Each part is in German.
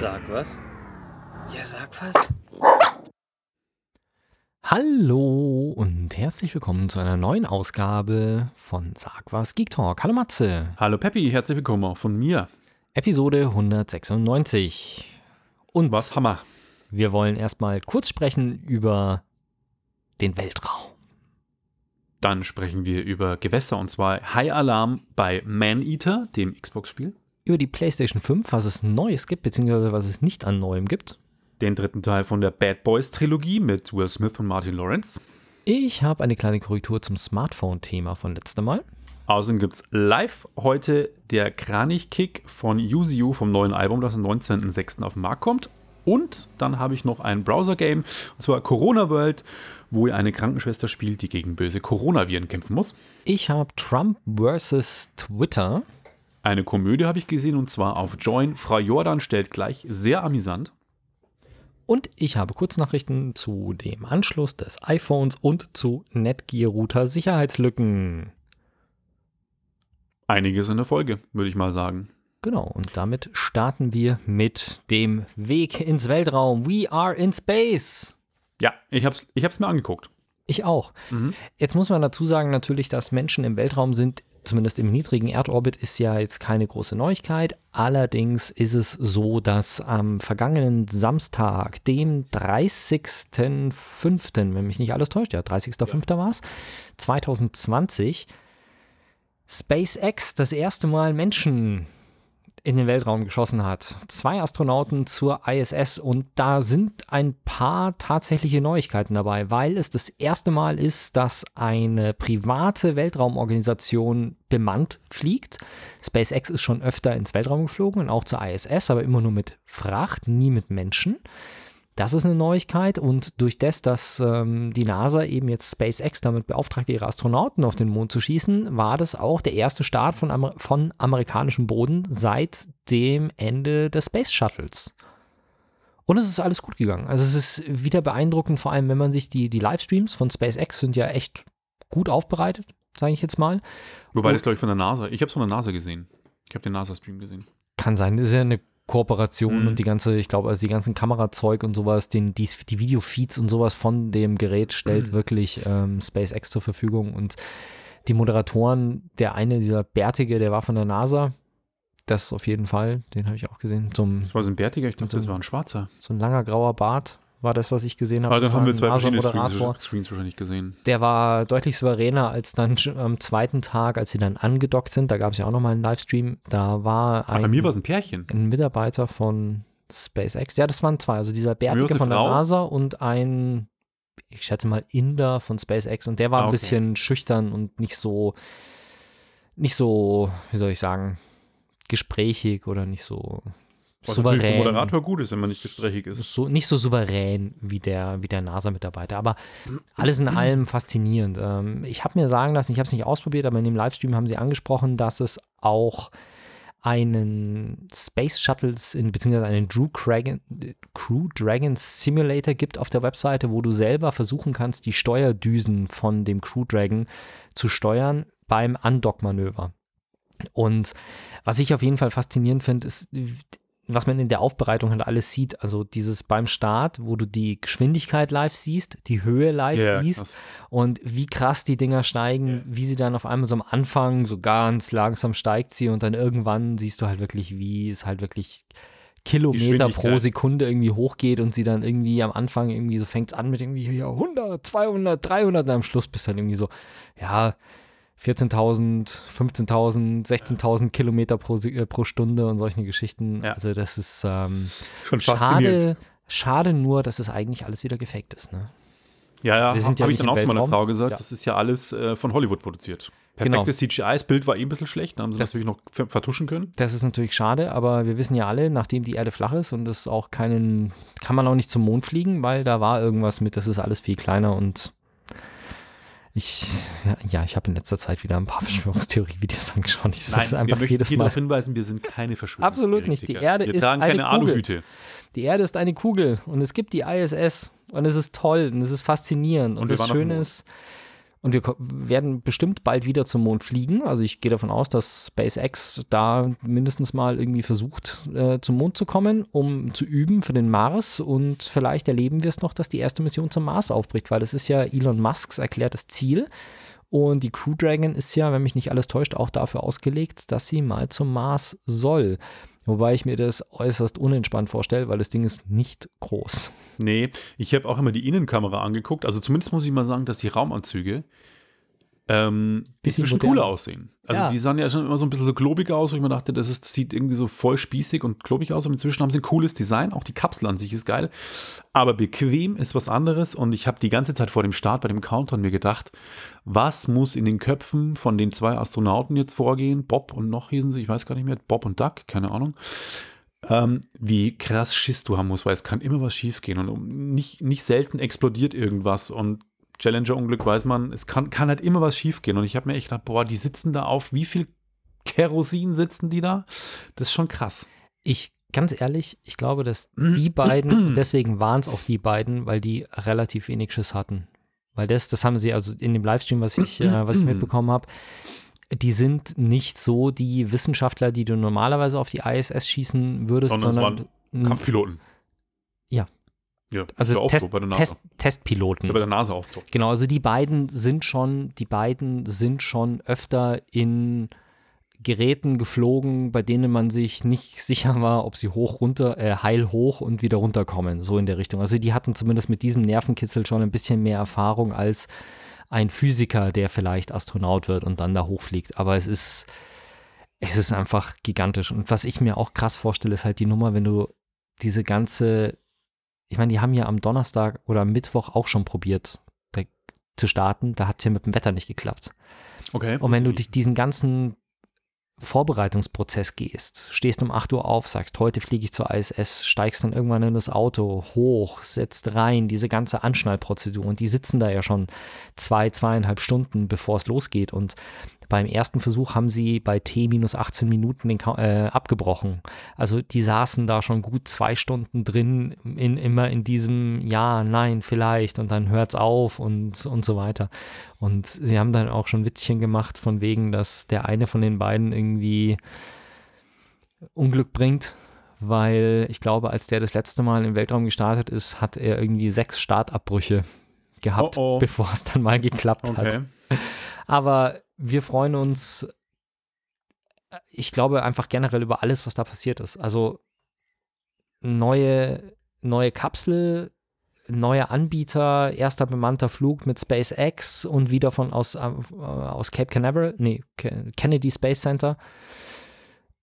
Sag was? Ja, sag was. Hallo und herzlich willkommen zu einer neuen Ausgabe von Sag was Geek Talk. Hallo Matze. Hallo Peppi, herzlich willkommen auch von mir. Episode 196. Und Was Hammer. wir wollen erstmal kurz sprechen über den Weltraum. Dann sprechen wir über Gewässer und zwar High Alarm bei Man-Eater, dem Xbox-Spiel. Über die PlayStation 5, was es Neues gibt, beziehungsweise was es nicht an Neuem gibt. Den dritten Teil von der Bad Boys Trilogie mit Will Smith und Martin Lawrence. Ich habe eine kleine Korrektur zum Smartphone-Thema von letztem Mal. Außerdem gibt es live heute der Kranich-Kick von Yuziu vom neuen Album, das am 19.06. auf den Markt kommt. Und dann habe ich noch ein Browser-Game, und zwar Corona World, wo ihr eine Krankenschwester spielt, die gegen böse Coronaviren kämpfen muss. Ich habe Trump versus Twitter. Eine Komödie habe ich gesehen und zwar auf Join. Frau Jordan stellt gleich sehr amüsant. Und ich habe Kurznachrichten zu dem Anschluss des iPhones und zu Netgear-Router Sicherheitslücken. Einiges in der Folge, würde ich mal sagen. Genau, und damit starten wir mit dem Weg ins Weltraum. We are in space. Ja, ich hab's, ich hab's mir angeguckt. Ich auch. Jetzt muss man dazu sagen, natürlich, dass Menschen im Weltraum sind, zumindest im niedrigen Erdorbit, ist ja jetzt keine große Neuigkeit. Allerdings ist es so, dass am vergangenen Samstag, dem 30.05., wenn mich nicht alles täuscht, ja, 30.05. war es, 2020, SpaceX das erste Mal Menschen in den Weltraum geschossen hat. Zwei Astronauten zur ISS und da sind ein paar tatsächliche Neuigkeiten dabei, weil es das erste Mal ist, dass eine private Weltraumorganisation bemannt fliegt. SpaceX ist schon öfter ins Weltraum geflogen und auch zur ISS, aber immer nur mit Fracht, nie mit Menschen. Das ist eine Neuigkeit und durch das, dass ähm, die NASA eben jetzt SpaceX damit beauftragt, ihre Astronauten auf den Mond zu schießen, war das auch der erste Start von, Amer von amerikanischem Boden seit dem Ende des Space Shuttles. Und es ist alles gut gegangen. Also es ist wieder beeindruckend, vor allem wenn man sich die, die Livestreams von SpaceX sind ja echt gut aufbereitet, sage ich jetzt mal. Wobei Oh. das, glaube ich, von der NASA. Ich habe es von der NASA gesehen. Ich habe den NASA-Stream gesehen. Kann sein, das ist ja eine Kooperation Mhm. und die ganze, ich glaube, also die ganzen Kamerazeug und sowas, den, die, die Videofeeds und sowas von dem Gerät stellt wirklich ähm, SpaceX zur Verfügung. Und die Moderatoren, der eine, dieser Bärtige, der war von der NASA, das auf jeden Fall, den habe ich auch gesehen, so ein, Das war so ein Bärtiger, ich dachte, Mit das so- war ein schwarzer. so ein langer grauer Bart war das, was ich gesehen habe. Aber Das dann haben wir ein zwei verschiedene NASA-Moderator. Screens, wahrscheinlich gesehen. Der war deutlich souveräner als dann am zweiten Tag, als sie dann angedockt sind. Da gab es ja auch nochmal einen Livestream. Da war Ach, ein, bei mir war es ein Pärchen. ein Mitarbeiter von SpaceX. Ja, das waren zwei. Also dieser Bärtige von der Frau? NASA und ein, ich schätze mal, Inder von SpaceX. Und der war Ah, ein okay. bisschen schüchtern und nicht so, nicht so, wie soll ich sagen, gesprächig oder nicht so Was natürlich für souverän. Moderator gut ist, wenn man nicht gesprächig ist. So, nicht so souverän wie der, wie der NASA-Mitarbeiter, aber alles in allem faszinierend. Ähm, ich habe mir sagen lassen, ich habe es nicht ausprobiert, aber in dem Livestream haben sie angesprochen, dass es auch einen Space Shuttles, in, beziehungsweise einen Drew Dragon, Crew Dragon Simulator gibt auf der Webseite, wo du selber versuchen kannst, die Steuerdüsen von dem Crew Dragon zu steuern beim Undock-Manöver. Und was ich auf jeden Fall faszinierend finde, ist, was man in der Aufbereitung halt alles sieht. Also dieses beim Start, wo du die Geschwindigkeit live siehst, die Höhe live Ja, siehst krass. und wie krass die Dinger steigen, wie sie dann auf einmal so am Anfang so ganz langsam steigt sie und dann irgendwann siehst du halt wirklich, wie es halt wirklich Kilometer pro. Sekunde irgendwie hochgeht und sie dann irgendwie am Anfang irgendwie so fängt es an mit irgendwie ja, 100, 200, 300 und am Schluss bist du dann irgendwie so, ja, 14.000, 15.000, 16.000 Kilometer pro, äh, pro Stunde und solche Geschichten. Ja. Also das ist ähm, Schon schade, schade nur, dass es eigentlich alles wieder gefaked ist. Ne? Ja, ja, sind habe ja ich dann auch zu meiner. Frau gesagt, Ja. das ist ja alles äh, von Hollywood produziert. Genau. Perfektes CGI, das Bild war eh ein bisschen schlecht, da haben sie Das- natürlich noch ver- vertuschen können. Das ist natürlich schade, aber wir wissen ja alle, nachdem die Erde flach ist und es auch keinen, kann man auch nicht zum Mond fliegen, weil da war irgendwas mit, das ist alles viel kleiner und ich, ja, ich habe in letzter Zeit wieder ein paar Verschwörungstheorie-Videos angeschaut. Ich, das ist wir einfach möchten jedes Mal. darauf hinweisen, wir sind keine Verschwörungstheoretiker. Absolut nicht. Die Erde wir ist tragen eine keine Kugel. Aluhüte. Die Erde ist eine Kugel und es gibt die ISS und es ist toll und es ist faszinierend und, Und wir das Schöne ist, Und wir werden bestimmt bald wieder zum Mond fliegen. Also ich gehe davon aus, dass SpaceX da mindestens mal irgendwie versucht, äh, zum Mond zu kommen, um zu üben für den Mars. Und vielleicht erleben wir es noch, dass die erste Mission zum Mars aufbricht, weil das ist ja Elon Musks erklärtes Ziel. Und die Crew Dragon ist ja, wenn mich nicht alles täuscht, auch dafür ausgelegt, dass sie mal zum Mars soll. Wobei ich mir das äußerst unentspannt vorstelle, weil das Ding ist nicht groß. Nee, ich habe auch immer die Innenkamera angeguckt. Also zumindest muss ich mal sagen, dass die Raumanzüge ähm, Bisschen moderner. cooler aussehen. Also Ja. die sahen ja schon immer so ein bisschen so klobig aus, wo ich mir dachte, das, ist, das sieht irgendwie so voll spießig und klobig aus. Und inzwischen haben sie ein cooles Design. Auch die Kapsel an sich ist geil. Aber bequem ist was anderes. Und ich habe die ganze Zeit vor dem Start bei dem Countdown mir gedacht, was muss in den Köpfen von den zwei Astronauten jetzt vorgehen? Bob und noch hießen sie, ich weiß gar nicht mehr, Bob und Duck, keine Ahnung. Ähm, wie krass Schiss du haben musst, weil es kann immer was schiefgehen und um- nicht, nicht selten explodiert irgendwas und Challenger-Unglück weiß man, es kann, kann halt immer was schiefgehen und ich habe mir echt gedacht, boah, die sitzen da auf, wie viel Kerosin sitzen die da? Das ist schon krass. Ich, ganz ehrlich, ich glaube, dass die beiden, deswegen waren es auch die beiden, weil die relativ wenig Schiss hatten. Weil das, das haben sie also in dem Livestream, was ich, äh, was ich mitbekommen habe, die sind nicht so die Wissenschaftler, die du normalerweise auf die ISS schießen würdest, Sondern sondern Kampfpiloten. Ja. Ja, also Test, so. Test, Testpiloten. bei der NASA auch so. Genau, also die beiden sind schon, die beiden sind schon öfter in Geräten geflogen, bei denen man sich nicht sicher war, ob sie hoch runter, äh, heil hoch und wieder runterkommen, so in der Richtung. Also die hatten zumindest mit diesem Nervenkitzel schon ein bisschen mehr Erfahrung als ein Physiker, der vielleicht Astronaut wird und dann da hochfliegt. Aber es ist, es ist einfach gigantisch. Und was ich mir auch krass vorstelle, ist halt die Nummer, wenn du diese ganze, ich meine, die haben ja am Donnerstag oder am Mittwoch auch schon probiert zu starten. Da hat es ja mit dem Wetter nicht geklappt. Okay. Und wenn du dich diesen ganzen Vorbereitungsprozess gehst, stehst um 8 Uhr auf, sagst, heute fliege ich zur ISS, steigst dann irgendwann in das Auto, hoch, setzt rein, diese ganze Anschnallprozedur und die sitzen da ja schon zwei, zweieinhalb Stunden, bevor es losgeht und beim ersten Versuch haben sie bei T minus 18 Minuten den, äh, abgebrochen. Also die saßen da schon gut zwei Stunden drin, in, immer in diesem Ja, nein, vielleicht und dann hört's auf und, und so weiter. Und sie haben dann auch schon Witzchen gemacht von wegen, dass der eine von den beiden irgendwie Unglück bringt, weil ich glaube, als der das letzte Mal im Weltraum gestartet ist, hat er irgendwie sechs Startabbrüche gehabt, Oh oh. bevor es dann mal geklappt hat. Okay. Aber wir freuen uns, äh, ich glaube, einfach generell über alles, was da passiert ist. Also neue, neue Kapsel, neue Anbieter, erster bemannter Flug mit SpaceX und wieder von aus, äh, aus Cape Canaveral, nee, Ke- Kennedy Space Center.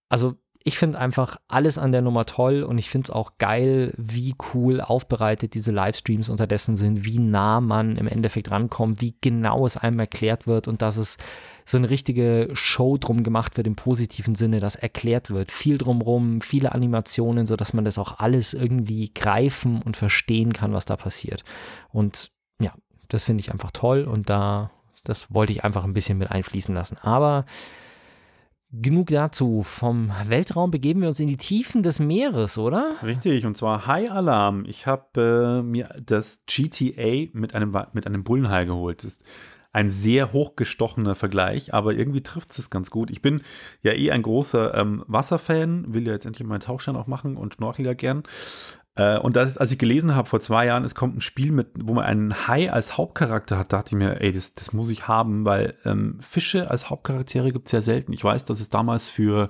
Also ich finde einfach alles an der Nummer toll und ich finde es auch geil, wie cool aufbereitet diese Livestreams unterdessen sind, wie nah man im Endeffekt rankommt, wie genau es einem erklärt wird und dass es so eine richtige Show drum gemacht wird im positiven Sinne, dass erklärt wird, viel drumrum, viele Animationen, sodass man das auch alles irgendwie greifen und verstehen kann, was da passiert. Und ja, das finde ich einfach toll und da, das wollte ich einfach ein bisschen mit einfließen lassen. Aber genug dazu. Vom Weltraum begeben wir uns in die Tiefen des Meeres, oder? Richtig, und zwar High Alarm. Ich habe äh, mir das GTA mit einem, mit einem Bullenhai geholt. Das ist ein sehr hochgestochener Vergleich, aber irgendwie trifft es ganz gut. Ich bin ja eh ein großer ähm, Wasserfan, will ja jetzt endlich meinen Tauchschein auch machen und schnorchel ja gern. Äh, und das, als ich gelesen habe vor zwei Jahren, es kommt ein Spiel mit, wo man einen Hai als Hauptcharakter hat, dachte ich mir, ey, das, das muss ich haben, weil ähm, Fische als Hauptcharaktere gibt es ja selten. Ich weiß, dass es damals für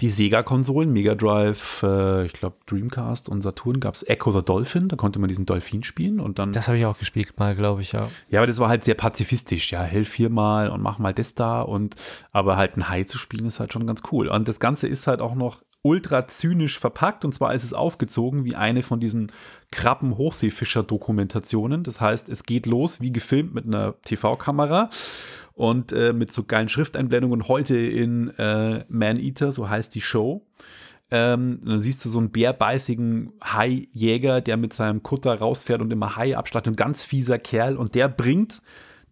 die Sega-Konsolen, Mega Drive, äh, ich glaube Dreamcast und Saturn gab es Echo the Dolphin, da konnte man diesen Dolphin spielen und dann. Das habe ich auch gespielt mal, glaube ich, ja. ja, aber das war halt sehr pazifistisch, ja, helf viermal und mach mal das da und aber halt ein Hai zu spielen ist halt schon ganz cool. Und das Ganze ist halt auch noch ultra zynisch verpackt und zwar ist es aufgezogen wie eine von diesen Krabben-Hochseefischer-Dokumentationen. Das heißt, es geht los wie gefilmt mit einer TV-Kamera und äh, mit so geilen Schrifteinblendungen. Heute in äh, Man-Eater, so heißt die Show. Ähm, dann siehst du so einen bärbeißigen Haijäger, der mit seinem Kutter rausfährt und immer Hai abstattet. Ein ganz fieser Kerl. Und der bringt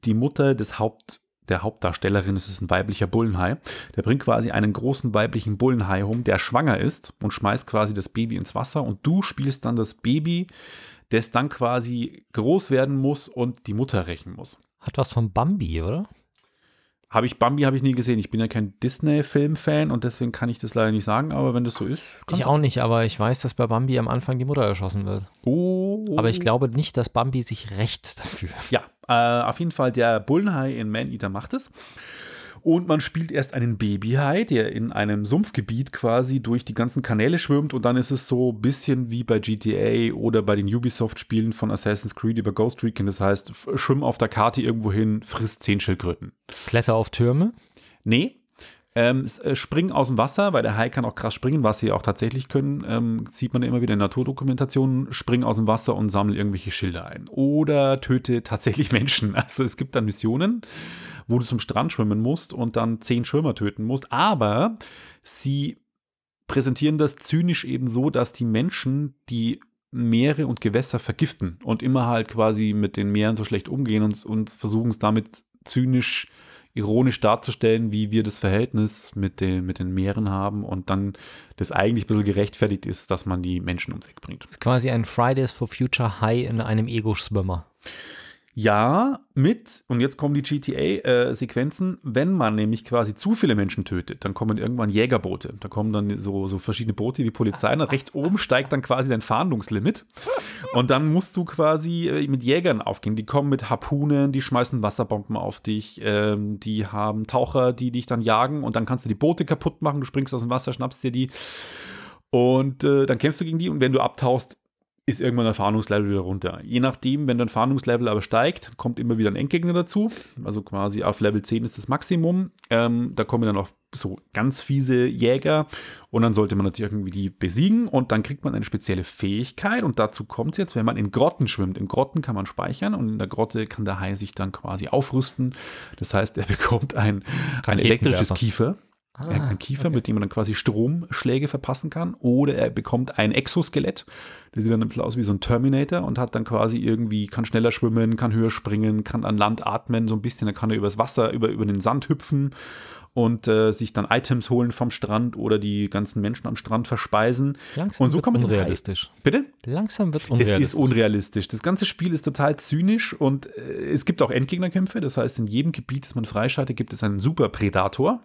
die Mutter des Haupt, der Hauptdarstellerin, es ist ein weiblicher Bullenhai, der bringt quasi einen großen weiblichen Bullenhai um, der schwanger ist und schmeißt quasi das Baby ins Wasser. Und du spielst dann das Baby, das dann quasi groß werden muss und die Mutter rächen muss. Hat was von Bambi, oder? Habe ich Bambi habe ich nie gesehen. Ich bin ja kein Disney-Film-Fan und deswegen kann ich das leider nicht sagen. Aber wenn das so ist, Ich auch nicht, aber ich weiß, dass bei Bambi am Anfang die Mutter erschossen wird. Oh, Aber ich glaube nicht, dass Bambi sich rächt dafür. Ja, äh, auf jeden Fall der Bullenhai in Man-Eater macht es. Und man spielt erst einen Babyhai, der in einem Sumpfgebiet quasi durch die ganzen Kanäle schwimmt. Und dann ist es so ein bisschen wie bei GTA oder bei den Ubisoft-Spielen von Assassin's Creed über Ghost Recon. Das heißt, schwimm auf der Karte irgendwo hin, frisst zehn Schildkröten. Kletter auf Türme. Nee. Ähm, äh, springen aus dem Wasser, weil der Hai kann auch krass springen, was sie auch tatsächlich können. Ähm, sieht man immer wieder in Naturdokumentationen. Springen aus dem Wasser und sammeln irgendwelche Schilder ein. Oder töte tatsächlich Menschen. Also es gibt dann Missionen, wo du zum Strand schwimmen musst und dann zehn Schwimmer töten musst. Aber sie präsentieren das zynisch eben so, dass die Menschen die Meere und Gewässer vergiften und immer halt quasi mit den Meeren so schlecht umgehen und, und versuchen es damit zynisch, ironisch darzustellen, wie wir das Verhältnis mit den, mit den Meeren haben und dann das eigentlich ein bisschen gerechtfertigt ist, dass man die Menschen ums Eck bringt. ist quasi ein Fridays for Future High in einem Ego-Schwimmer. Ja, mit, und jetzt kommen die GTA-Sequenzen, wenn man nämlich quasi zu viele Menschen tötet, dann kommen irgendwann Jägerboote. Da kommen dann so, so verschiedene Boote wie Polizei. Und rechts oben steigt dann quasi dein Fahndungslimit. Und dann musst du quasi äh, mit Jägern aufgehen. Die kommen mit Harpunen, die schmeißen Wasserbomben auf dich, ähm, die haben Taucher, die dich dann jagen und dann kannst du die Boote kaputt machen. Du springst aus dem Wasser, schnappst dir die und äh, dann kämpfst du gegen die. Und wenn du abtauchst, ist irgendwann der Fahndungslevel wieder runter. Je nachdem, wenn dein Fahndungslevel aber steigt, kommt immer wieder ein Endgegner dazu. Also quasi auf Level 10 ist das Maximum. Ähm, da kommen dann auch so ganz fiese Jäger und dann sollte man natürlich irgendwie die besiegen und dann kriegt man eine spezielle Fähigkeit und dazu kommt es jetzt, wenn man in Grotten schwimmt. In Grotten kann man speichern und in der Grotte kann der Hai sich dann quasi aufrüsten. Das heißt, er bekommt ein, ein elektrisches Raketenwerfer. Kiefer. ein, ein Kiefer, mit dem man dann quasi Stromschläge verpassen kann. Oder er bekommt ein Exoskelett. Der sieht dann ein bisschen aus wie so ein Terminator und hat dann quasi irgendwie, kann schneller schwimmen, kann höher springen, kann an Land atmen, so ein bisschen. Dann kann er übers Wasser, über, über den Sand hüpfen und äh, sich dann Items holen vom Strand oder die ganzen Menschen am Strand verspeisen. Langsam und so Hai- unrealistisch. Bitte? Langsam wird es unrealistisch. ist unrealistisch. Das ganze Spiel ist total zynisch und äh, es gibt auch Endgegnerkämpfe. Das heißt, in jedem Gebiet, das man freischaltet, gibt es einen super Predator.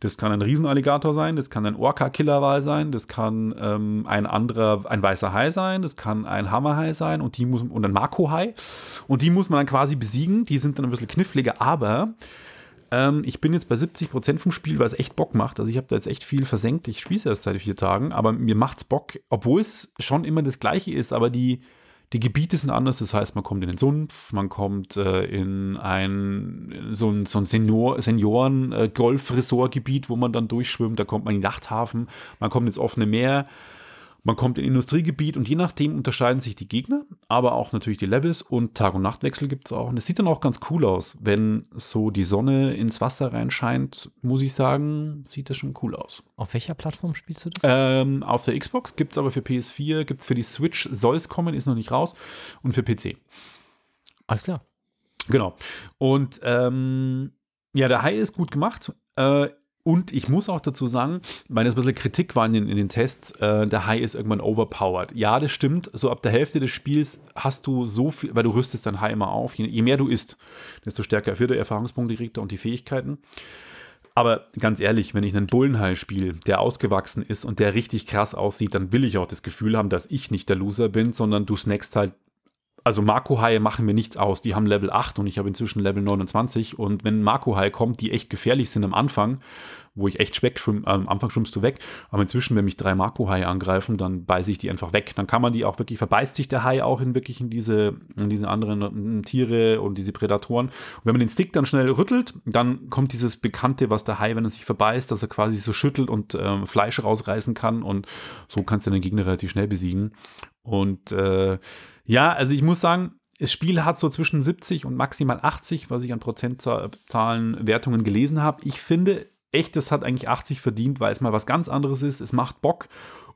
Das kann ein Riesenalligator sein, das kann ein Orca-Killerwal sein, das kann ähm, ein anderer, ein weißer Hai sein, das kann ein Hammerhai sein und die muss und ein Mako-Hai. Und die muss man dann quasi besiegen. Die sind dann ein bisschen kniffliger, aber ähm, ich bin jetzt bei 70% vom Spiel, weil es echt Bock macht. Also ich habe da jetzt echt viel versenkt. Ich spiele es erst seit vier Tagen, aber mir macht's Bock, obwohl es schon immer das Gleiche ist, aber die, die Gebiete sind anders. Das heißt, man kommt in den Sumpf, man kommt äh, in ein so ein, so ein Senior, Senioren-Golf-Resort-Gebiet, wo man dann durchschwimmt. Da kommt man in den Yachthafen, man kommt ins offene Meer. Man kommt in Industriegebiet und je nachdem unterscheiden sich die Gegner, aber auch natürlich die Levels und Tag- und Nachtwechsel gibt es auch. Und es sieht dann auch ganz cool aus, wenn so die Sonne ins Wasser reinscheint, muss ich sagen, sieht das schon cool aus. Auf welcher Plattform spielst du das? Ähm, auf der Xbox gibt es aber für PS4, gibt es für die Switch, soll es kommen, ist noch nicht raus und für PC. Alles klar. Genau. Und ähm, ja, der Hai ist gut gemacht. Äh, und ich muss auch dazu sagen, weil es ein bisschen Kritik war in den, in den Tests, äh, der Hai ist irgendwann overpowered. Ja, das stimmt. So ab der Hälfte des Spiels hast du so viel, weil du rüstest dein Hai immer auf. Je, je mehr du isst, desto stärker wird der Erfahrungspunkte kriegt er und die Fähigkeiten. Aber ganz ehrlich, wenn ich einen Bullenhai spiele, der ausgewachsen ist und der richtig krass aussieht, dann will ich auch das Gefühl haben, dass ich nicht der Loser bin, sondern du snackst halt also Marco-Haie machen mir nichts aus. Die haben Level 8 und ich habe inzwischen Level 29. Und wenn Marco-Haie kommt, die echt gefährlich sind am Anfang, wo ich echt wegschwimme, am Anfang schwimmst du weg, aber inzwischen, wenn mich drei Marco-Haie angreifen, dann beiße ich die einfach weg. Dann kann man die auch wirklich, verbeißt sich der Hai auch in wirklich in diese, in diese anderen äh, Tiere und diese Prädatoren. Und wenn man den Stick dann schnell rüttelt, dann kommt dieses Bekannte, was der Hai, wenn er sich verbeißt, dass er quasi so schüttelt und ähm, Fleisch rausreißen kann und so kannst du den Gegner relativ schnell besiegen. Und äh, ja, also ich muss sagen, das Spiel hat so zwischen 70 und maximal 80, was ich an Prozentzahlen, Wertungen gelesen habe. Ich finde echt, das hat eigentlich 80 verdient, weil es mal was ganz anderes ist. Es macht Bock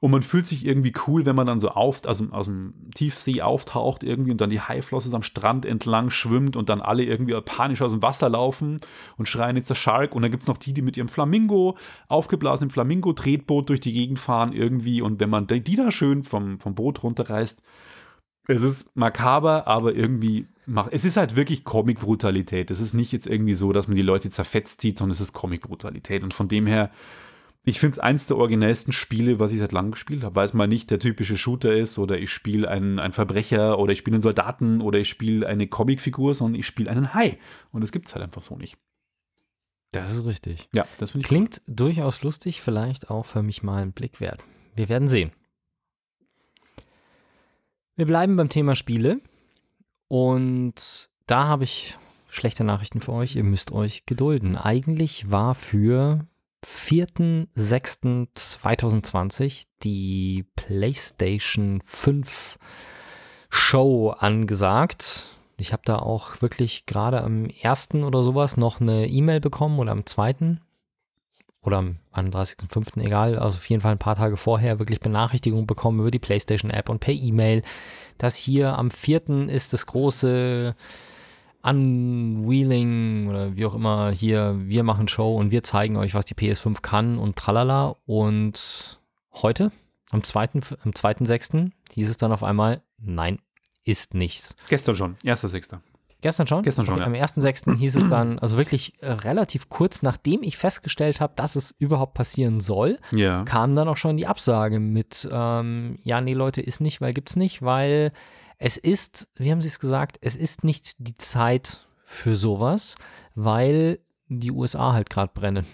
und man fühlt sich irgendwie cool, wenn man dann so auf, also aus dem Tiefsee auftaucht irgendwie und dann die Haiflosse am Strand entlang schwimmt und dann alle irgendwie panisch aus dem Wasser laufen und schreien jetzt der Shark. Und dann gibt es noch die, die mit ihrem Flamingo, aufgeblasenen Flamingo-Tretboot durch die Gegend fahren irgendwie. Und wenn man die da schön vom, vom Boot runterreißt, es ist makaber, aber irgendwie macht. Es ist halt wirklich Comic-Brutalität. Es ist nicht jetzt irgendwie so, dass man die Leute zerfetzt sieht, sondern es ist Comic-Brutalität. Und von dem her, ich finde es eins der originellsten Spiele, was ich seit langem gespielt habe, weil es mal nicht der typische Shooter ist oder ich spiele einen, einen Verbrecher oder ich spiele einen Soldaten oder ich spiele eine Comicfigur, sondern ich spiele einen Hai. Und das gibt es halt einfach so nicht. Das ist richtig. Ja, das finde ich Klingt durchaus lustig, vielleicht auch für mich mal einen Blick wert. Wir werden sehen. Wir bleiben beim Thema Spiele und da habe ich schlechte Nachrichten für euch. Ihr müsst euch gedulden. Eigentlich war für 4.6.2020 die PlayStation 5 Show angesagt. Ich habe da auch wirklich gerade am 1. oder sowas noch eine E-Mail bekommen oder am 2. oder am 31.05. egal, also auf jeden Fall ein paar Tage vorher wirklich Benachrichtigung bekommen über die PlayStation App und per E-Mail, dass hier am 4. ist das große Unwheeling oder wie auch immer hier, wir machen Show und wir zeigen euch, was die PS5 kann und tralala. Und heute, am 2.6., am 2. hieß es dann auf einmal, nein, ist nichts. Gestern schon, 1.6. Gestern schon? Gestern schon, okay, ja. Am 1.6. hieß es dann, also wirklich äh, relativ kurz nachdem ich festgestellt habe, dass es überhaupt passieren soll, Ja. kam dann auch schon die Absage mit, ähm, ja, nee, Leute, ist nicht, weil gibt's nicht, weil es ist, wie haben Sie es gesagt, es ist nicht die Zeit für sowas, weil die USA halt gerade brennen.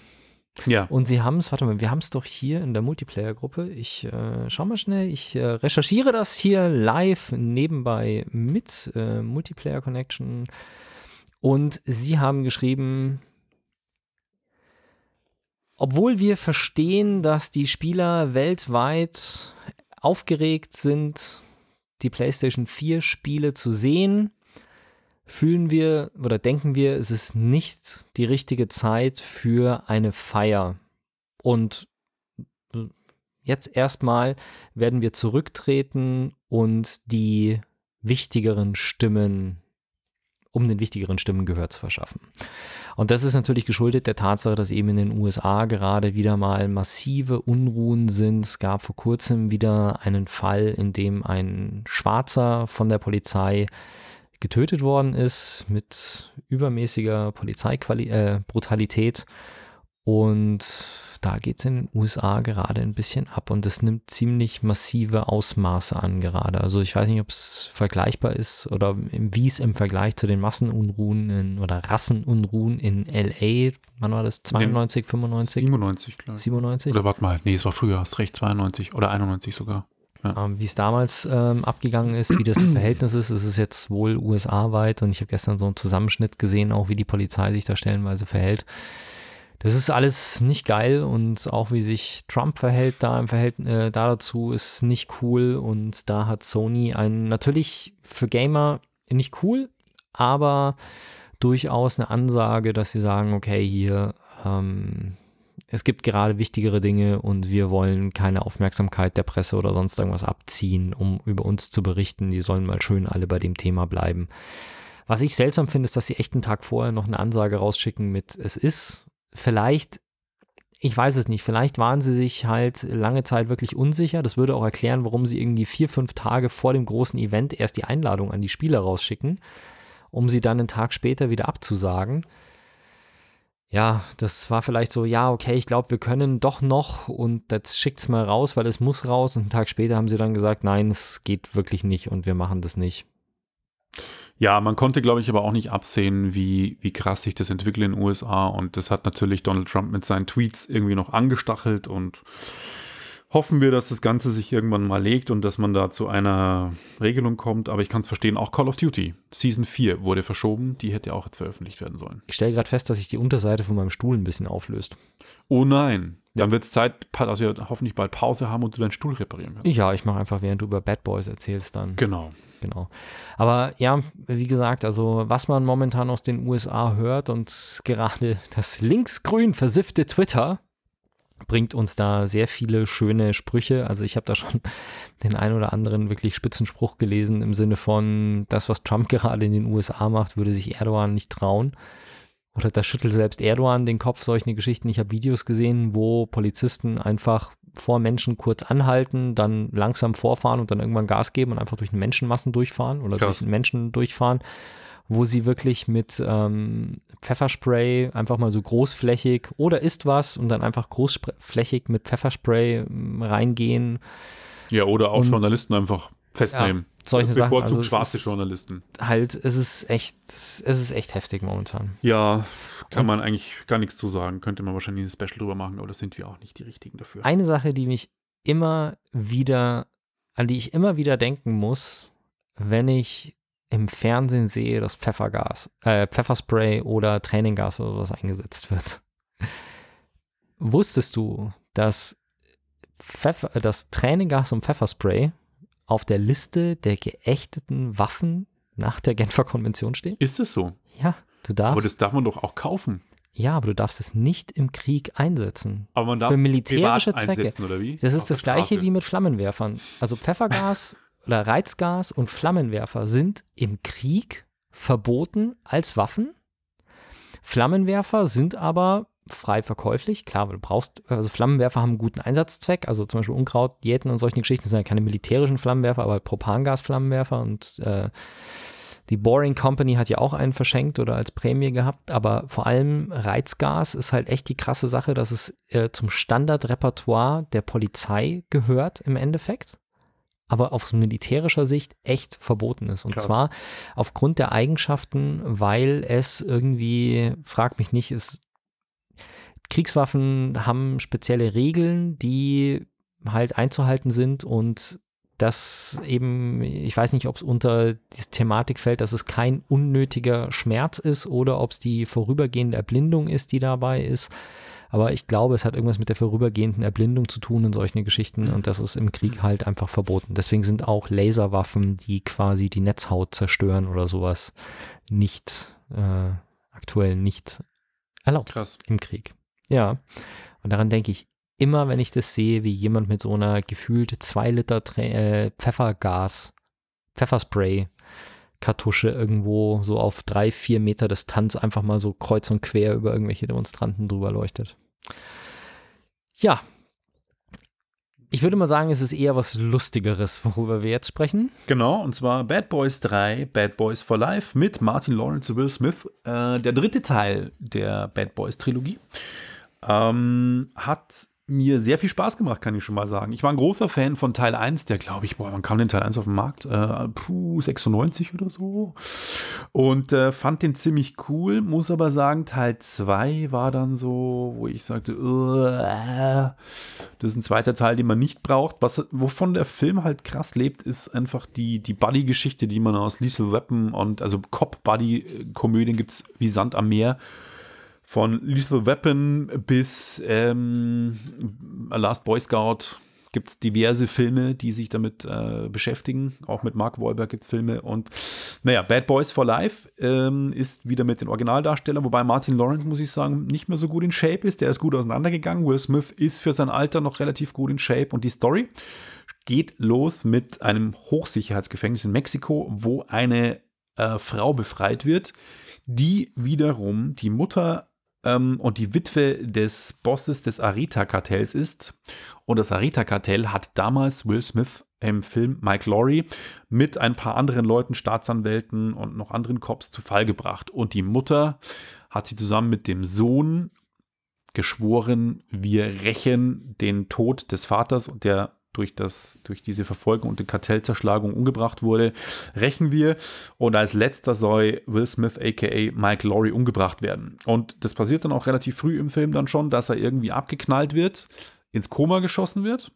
Ja. Und sie haben es, warte mal, wir haben es doch hier in der Multiplayer-Gruppe. Ich äh, schau mal schnell, ich äh, recherchiere das hier live nebenbei mit äh, Multiplayer Connection. Und sie haben geschrieben, obwohl wir verstehen, dass die Spieler weltweit aufgeregt sind, die PlayStation 4 Spiele zu sehen, fühlen wir oder denken wir, es ist nicht die richtige Zeit für eine Feier. Und jetzt erstmal werden wir zurücktreten und die wichtigeren Stimmen, um den wichtigeren Stimmen Gehör zu verschaffen. Und das ist natürlich geschuldet der Tatsache, dass eben in den USA gerade wieder mal massive Unruhen sind. Es gab vor kurzem wieder einen Fall, in dem ein Schwarzer von der Polizei getötet worden ist mit übermäßiger Polizeibrutalität. Äh, und da geht es in den USA gerade ein bisschen ab und es nimmt ziemlich massive Ausmaße an gerade. Also ich weiß nicht, ob es vergleichbar ist oder wie es im Vergleich zu den Massenunruhen in, oder Rassenunruhen in LA, wann war das? 92, 95? 97, glaube ich. 97? Oder warte mal, nee, es war früher, hast recht, 92 oder 91 sogar. Ja. Ähm, wie es damals ähm, abgegangen ist, wie das im Verhältnis ist, ist es jetzt wohl USA-weit und ich habe gestern so einen Zusammenschnitt gesehen, auch wie die Polizei sich da stellenweise verhält. Das ist alles nicht geil und auch wie sich Trump verhält da im Verhältnis äh, da dazu ist nicht cool und da hat Sony einen natürlich für Gamer nicht cool, aber durchaus eine Ansage, dass sie sagen, okay, hier ähm, es gibt gerade wichtigere Dinge und wir wollen keine Aufmerksamkeit der Presse oder sonst irgendwas abziehen, um über uns zu berichten. Die sollen mal schön alle bei dem Thema bleiben. Was ich seltsam finde, ist, dass sie echt einen Tag vorher noch eine Ansage rausschicken mit, es ist vielleicht, ich weiß es nicht, vielleicht waren sie sich halt lange Zeit wirklich unsicher. Das würde auch erklären, warum sie irgendwie vier, fünf Tage vor dem großen Event erst die Einladung an die Spieler rausschicken, um sie dann einen Tag später wieder abzusagen ja, das war vielleicht so, ja, okay, ich glaube, wir können doch noch und jetzt schickt's mal raus, weil es muss raus. Und einen Tag später haben sie dann gesagt, nein, es geht wirklich nicht und wir machen das nicht. Ja, man konnte, glaube ich, aber auch nicht absehen, wie, wie krass sich das entwickelt in den USA. Und das hat natürlich Donald Trump mit seinen Tweets irgendwie noch angestachelt und hoffen wir, dass das Ganze sich irgendwann mal legt und dass man da zu einer Regelung kommt. Aber ich kann es verstehen, auch Call of Duty Season 4 wurde verschoben. Die hätte auch jetzt veröffentlicht werden sollen. Ich stelle gerade fest, dass sich die Unterseite von meinem Stuhl ein bisschen auflöst. Oh nein. Dann wird es Zeit, dass wir hoffentlich bald Pause haben und du deinen Stuhl reparieren kannst. Ja, ich mache einfach, während du über Bad Boys erzählst, dann. Genau. Genau. Aber ja, wie gesagt, also was man momentan aus den USA hört und gerade das linksgrün versiffte Twitter bringt uns da sehr viele schöne Sprüche. Also ich habe da schon den ein oder anderen wirklich Spitzenspruch gelesen im Sinne von, das, was Trump gerade in den USA macht, würde sich Erdogan nicht trauen. Oder da schüttelt selbst Erdogan den Kopf, solche Geschichten. Ich habe Videos gesehen, wo Polizisten einfach vor Menschen kurz anhalten, dann langsam vorfahren und dann irgendwann Gas geben und einfach durch den Menschenmassen durchfahren oder Krass. durch den Menschen durchfahren, wo sie wirklich mit ähm, Pfefferspray einfach mal so großflächig oder ist was und dann einfach großflächig mit Pfefferspray ähm, reingehen. Ja, oder auch Und- Journalisten einfach festnehmen. Solche Sachen. Bevorzugt Also schwarze ist Journalisten. halt, es ist echt, es ist echt heftig momentan. Ja, kann man eigentlich gar nichts zu sagen. Könnte man wahrscheinlich ein Special drüber machen, aber das sind wir auch nicht die Richtigen dafür. Eine Sache, die mich immer wieder, an die ich immer wieder denken muss, wenn ich im Fernsehen sehe, dass Pfeffergas, äh, Pfefferspray oder Tränengas oder sowas eingesetzt wird. Wusstest du, dass, Pfeffer, dass Tränengas und Pfefferspray auf der Liste der geächteten Waffen nach der Genfer Konvention stehen? Ist es so? Ja, du darfst. Aber das darf man doch auch kaufen. ja, aber du darfst es nicht im Krieg einsetzen. Aber man darf Für militärische Zwecke. einsetzen, oder wie? Das Auf ist der das gleiche wie mit Flammenwerfern. Also Pfeffergas oder Reizgas und Flammenwerfer sind im Krieg verboten als Waffen. Flammenwerfer sind aber frei verkäuflich. Klar, du brauchst, also Flammenwerfer haben einen guten Einsatzzweck. Also zum Beispiel Unkraut, Jäten und solche Geschichten sind ja keine militärischen Flammenwerfer, aber Propangas-Flammenwerfer und äh, die Boring Company hat ja auch einen verschenkt oder als Prämie gehabt, aber vor allem Reizgas ist halt echt die krasse Sache, dass es äh, zum Standardrepertoire der Polizei gehört im Endeffekt, aber aus militärischer Sicht echt verboten ist. Und Krass. zwar aufgrund der Eigenschaften, weil es irgendwie, frag mich nicht, ist Kriegswaffen haben spezielle Regeln, die halt einzuhalten sind und das eben, ich weiß nicht, ob es unter die Thematik fällt, dass es kein unnötiger Schmerz ist oder ob es die vorübergehende Erblindung ist, die dabei ist. Aber ich glaube, es hat irgendwas mit der vorübergehenden Erblindung zu tun und solche Geschichten und das ist im Krieg halt einfach verboten. Deswegen sind auch Laserwaffen, die quasi die Netzhaut zerstören oder sowas, nicht äh, aktuell nicht erlaubt Krass. im Krieg. Ja, und daran denke ich immer, wenn ich das sehe, wie jemand mit so einer gefühlt zwei Liter Trä äh, Pfeffergas, Pfefferspray, Kartusche irgendwo so auf drei, vier Meter Distanz einfach mal so kreuz und quer über irgendwelche Demonstranten drüber leuchtet. Ja. Ich würde mal sagen, es ist eher was Lustigeres, worüber wir jetzt sprechen. Genau, und zwar Bad Boys 3, Bad Boys for Life mit Martin Lawrence Will Smith. Äh, der dritte Teil der Bad Boys Trilogie. Ähm, hat mir sehr viel Spaß gemacht, kann ich schon mal sagen. Ich war ein großer Fan von Teil 1, der glaube ich, boah, wann kam denn Teil 1 auf den Markt? Äh, puh, 96 oder so. Und äh, fand den ziemlich cool, muss aber sagen, Teil 2 war dann so, wo ich sagte, "Uah, das ist ein zweiter Teil, den man nicht braucht. Was, wovon der Film halt krass lebt, ist einfach die, die Buddy-Geschichte, die man aus Lethal Weapon und also Cop-Buddy-Komödien gibt es wie Sand am Meer. Von Lethal Weapon bis ähm, A Last Boy Scout gibt es diverse Filme, die sich damit äh, beschäftigen. Auch mit Mark Wahlberg gibt es Filme. Und naja, Bad Boys for Life ähm, ist wieder mit den Originaldarstellern, wobei Martin Lawrence, muss ich sagen, nicht mehr so gut in Shape ist. Der ist gut auseinandergegangen. Will Smith ist für sein Alter noch relativ gut in Shape. Und die Story geht los mit einem Hochsicherheitsgefängnis in Mexiko, wo eine äh, Frau befreit wird, die wiederum die Mutter und die Witwe des Bosses des Arita-Kartells ist. Und das Arita-Kartell hat damals Will Smith im Film Mike Laurie mit ein paar anderen Leuten, Staatsanwälten und noch anderen Cops zu Fall gebracht. Und die Mutter hat sie zusammen mit dem Sohn geschworen, wir rächen den Tod des Vaters, der durch, das, durch diese Verfolgung und die Kartellzerschlagung umgebracht wurde, rächen wir. Und als letzter soll Will Smith, aka Mike Laurie, umgebracht werden. Und das passiert dann auch relativ früh im Film dann schon, dass er irgendwie abgeknallt wird, ins Koma geschossen wird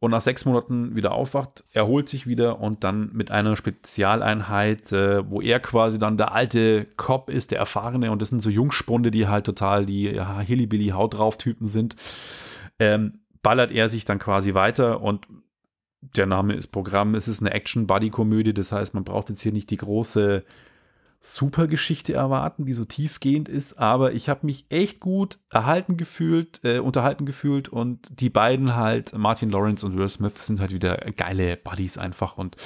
und nach sechs Monaten wieder aufwacht, erholt sich wieder und dann mit einer Spezialeinheit, äh, wo er quasi dann der alte Cop ist, der Erfahrene und das sind so Jungspunde, die halt total die ja, Hillybilly-Haut drauf Typen sind, ähm, ballert er sich dann quasi weiter und der Name ist Programm, es ist eine Action-Buddy-Komödie, das heißt, man braucht jetzt hier nicht die große super Geschichte erwarten, die so tiefgehend ist, aber ich habe mich echt gut erhalten gefühlt, äh, unterhalten gefühlt und die beiden halt, Martin Lawrence und Will Smith, sind halt wieder geile Buddies einfach und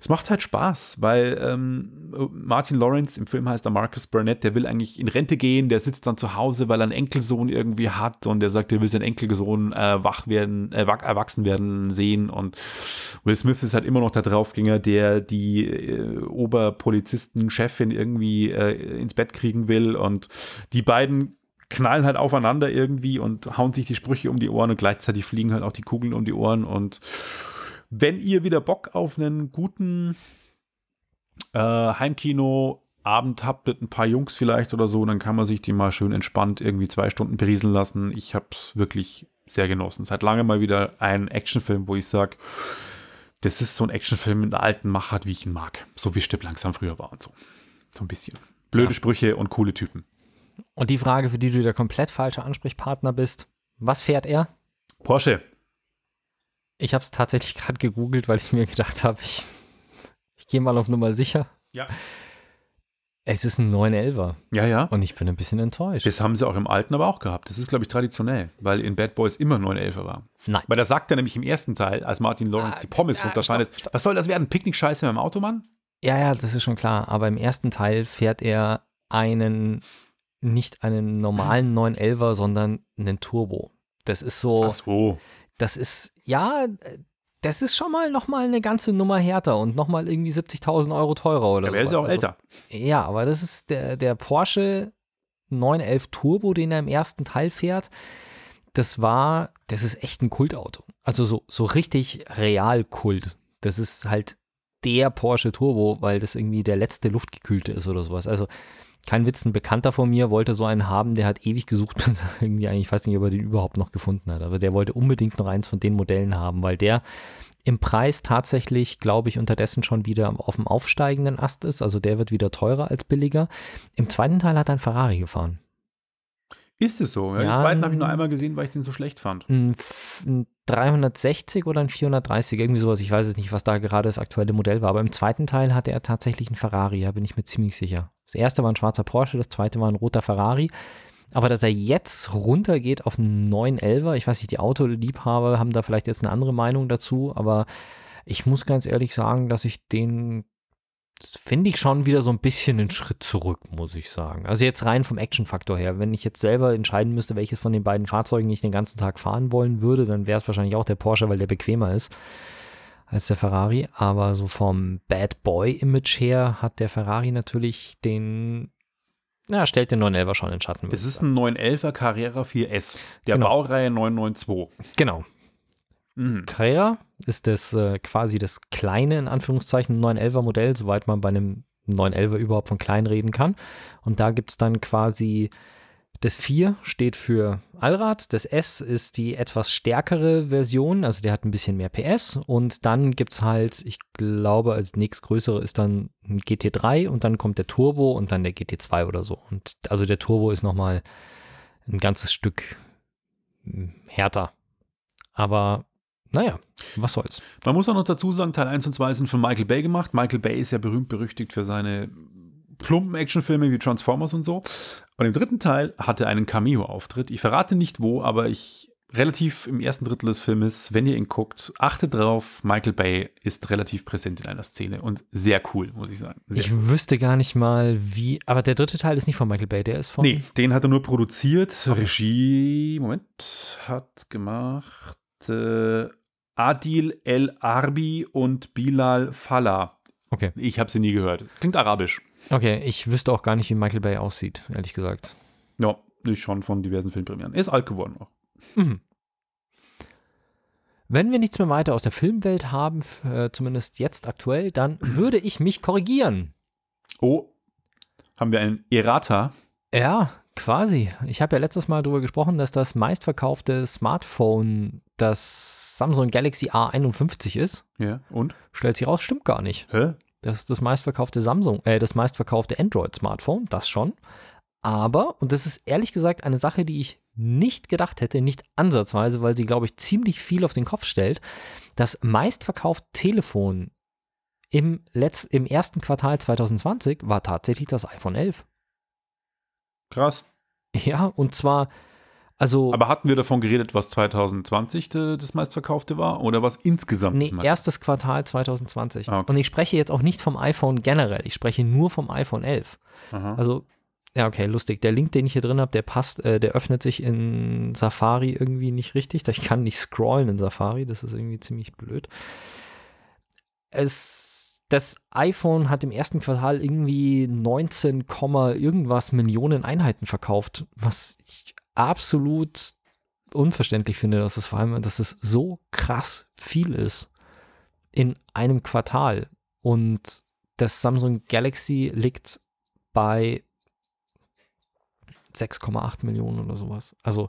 es macht halt Spaß, weil ähm, Martin Lawrence im Film heißt er Marcus Burnett, der will eigentlich in Rente gehen, der sitzt dann zu Hause, weil er einen Enkelsohn irgendwie hat und der sagt, er will seinen Enkelsohn äh, wach werden, äh, erwachsen werden sehen und Will Smith ist halt immer noch der Draufgänger, der die äh, Oberpolizisten, Chefin irgendwie äh, ins Bett kriegen will und die beiden knallen halt aufeinander irgendwie und hauen sich die Sprüche um die Ohren und gleichzeitig fliegen halt auch die Kugeln um die Ohren und wenn ihr wieder Bock auf einen guten äh, Heimkino Abend habt mit ein paar Jungs vielleicht oder so, dann kann man sich die mal schön entspannt irgendwie zwei Stunden berieseln lassen. Ich habe es wirklich sehr genossen. Seit lange mal wieder ein Actionfilm, wo ich sage, das ist so ein Actionfilm mit einer alten Machart, wie ich ihn mag. So wie Stipp langsam früher war und so. So ein bisschen. Blöde Ja. Sprüche und coole Typen. Und die Frage, für die du der komplett falsche Ansprechpartner bist, was fährt er? Porsche. Ich habe es tatsächlich gerade gegoogelt, weil ich mir gedacht habe, ich, ich gehe mal auf Nummer sicher. Ja. Es ist ein 911er Ja, ja. und ich bin ein bisschen enttäuscht. Das haben sie auch im Alten aber auch gehabt. Das ist, glaube ich, traditionell, weil in Bad Boys immer 911 war. Nein. Weil da sagt er nämlich im ersten Teil, als Martin Lawrence Ah, die Pommes stopp, stopp. was soll das werden? Picknick-Scheiße mit dem Automann? Ja, ja, das ist schon klar. Aber im ersten Teil fährt er einen, nicht einen normalen 911er, sondern einen Turbo. Das ist so, Ach so. das ist, ja, das ist schon mal nochmal eine ganze Nummer härter und nochmal irgendwie 70.000 Euro teurer oder Aber er ist ja sowas. auch Also, älter. Ja, aber das ist der, der Porsche 911 Turbo, den er im ersten Teil fährt. Das war, das ist echt ein Kultauto. Also so, so richtig real Kult. Das ist halt der Porsche Turbo, weil das irgendwie der letzte luftgekühlte ist oder sowas. Also kein Witz, ein Bekannter von mir wollte so einen haben, der hat ewig gesucht, bis er irgendwie eigentlich, ich weiß nicht, ob er den überhaupt noch gefunden hat, aber der wollte unbedingt noch eins von den Modellen haben, weil der im Preis tatsächlich, glaube ich, unterdessen schon wieder auf dem aufsteigenden Ast ist. Also der wird wieder teurer als billiger. Im zweiten Teil hat er ein Ferrari gefahren. Ist es so? Ja, Ja, den zweiten habe ich nur ähm, einmal gesehen, weil ich den so schlecht fand. Ein, F- ein 360 oder ein 430, irgendwie sowas. Ich weiß es nicht, was da gerade das aktuelle Modell war. Aber im zweiten Teil hatte er tatsächlich einen Ferrari, da bin ich mir ziemlich sicher. Das erste war ein schwarzer Porsche, das zweite war ein roter Ferrari. Aber dass er jetzt runtergeht auf einen 911er, ich weiß nicht, die Autoliebhaber haben da vielleicht jetzt eine andere Meinung dazu, aber ich muss ganz ehrlich sagen, dass ich den finde ich schon wieder so ein bisschen einen Schritt zurück, muss ich sagen. Also jetzt rein vom Action-Faktor her. Wenn ich jetzt selber entscheiden müsste, welches von den beiden Fahrzeugen ich den ganzen Tag fahren wollen würde, dann wäre es wahrscheinlich auch der Porsche, weil der bequemer ist als der Ferrari. Aber so vom Bad Boy-Image her hat der Ferrari natürlich den, na, stellt den 911er schon in den Schatten. Es ist ein 911er Carrera 4S, der Genau. Baureihe 992. Genau. Mhm. Carrera ist das äh, quasi das kleine, in Anführungszeichen, 911er Modell, soweit man bei einem 911er überhaupt von klein reden kann. Und da gibt es dann quasi das 4 steht für Allrad, das S ist die etwas stärkere Version, also der hat ein bisschen mehr PS. Und dann gibt es halt, ich glaube, als nächstgrößere ist dann ein GT3 und dann kommt der Turbo und dann der GT2 oder so. Und also der Turbo ist nochmal ein ganzes Stück hm, härter. Aber naja, was soll's. Man muss auch noch dazu sagen, Teil 1 und 2 sind von Michael Bay gemacht. Michael Bay ist ja berühmt berüchtigt für seine plumpen Actionfilme wie Transformers und so. Und im dritten Teil hat er einen Cameo-Auftritt. Ich verrate nicht wo, aber ich relativ im ersten Drittel des Filmes, wenn ihr ihn guckt, achtet drauf, Michael Bay ist relativ präsent in einer Szene und sehr cool, muss ich sagen. Sehr Ich wüsste gar nicht mal, wie. Aber der dritte Teil ist nicht von Michael Bay, der ist von. Nee, den hat er nur produziert. Regie, Moment, hat gemacht äh, Adil El Arbi und Bilal Fallah. Okay. Ich habe sie nie gehört. Klingt arabisch. Okay, ich wüsste auch gar nicht, wie Michael Bay aussieht, ehrlich gesagt. Ja, ist schon von diversen Filmpremieren. Ist alt geworden auch. Mhm. Wenn wir nichts mehr weiter aus der Filmwelt haben, äh, zumindest jetzt aktuell, dann würde ich mich korrigieren. Oh, haben wir einen Errata. Ja, quasi. Ich habe ja letztes Mal darüber gesprochen, dass das meistverkaufte Smartphone das Samsung Galaxy A51 ist. Ja, und? Stellt sich raus, stimmt gar nicht. Hä? Das ist das meistverkaufte Samsung, äh, das meistverkaufte Android-Smartphone, das schon. Aber, und das ist ehrlich gesagt eine Sache, die ich nicht gedacht hätte, nicht ansatzweise, weil sie, glaube ich, ziemlich viel auf den Kopf stellt, das meistverkaufte Telefon im, Letz-, im ersten Quartal 2020 war tatsächlich das iPhone 11. Krass. Ja, und zwar, also. Aber hatten wir davon geredet, was 2020 de, das meistverkaufte war oder was insgesamt? Nee, erstes Quartal 2020. Ah, okay. Und ich spreche jetzt auch nicht vom iPhone generell, ich spreche nur vom iPhone 11. Aha. Also, ja, okay, lustig. Der Link, den ich hier drin habe, der passt, äh, der öffnet sich in Safari irgendwie nicht richtig. Ich kann nicht scrollen in Safari, das ist irgendwie ziemlich blöd. Es, das iPhone hat im ersten Quartal irgendwie 19, Komma irgendwas Millionen Einheiten verkauft, was ich absolut unverständlich finde, dass es vor allem, dass es so krass viel ist in einem Quartal. Und das Samsung Galaxy liegt bei 6,8 Millionen oder sowas. Also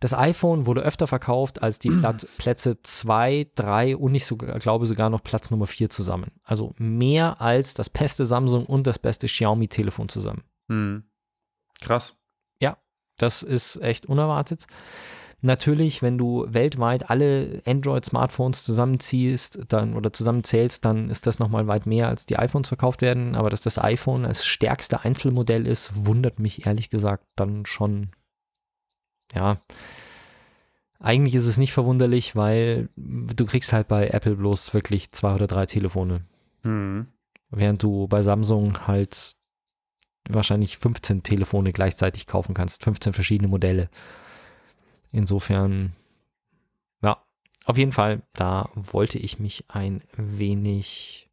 das iPhone wurde öfter verkauft als die Platz, Plätze 2, 3 und ich sogar, glaube sogar noch Platz Nummer 4 zusammen. Also mehr als das beste Samsung und das beste Xiaomi-Telefon zusammen. Hm. Krass. Das ist echt unerwartet. Natürlich, wenn du weltweit alle Android-Smartphones zusammenziehst dann, oder zusammenzählst, dann ist das nochmal weit mehr, als die iPhones verkauft werden. Aber dass das iPhone als stärkste Einzelmodell ist, wundert mich ehrlich gesagt dann schon. Ja. Eigentlich ist es nicht verwunderlich, weil du kriegst halt bei Apple bloß wirklich zwei oder drei Telefone. Hm. Während du bei Samsung halt wahrscheinlich 15 Telefone gleichzeitig kaufen kannst, 15 verschiedene Modelle. Insofern, ja, auf jeden Fall, da wollte ich mich ein wenig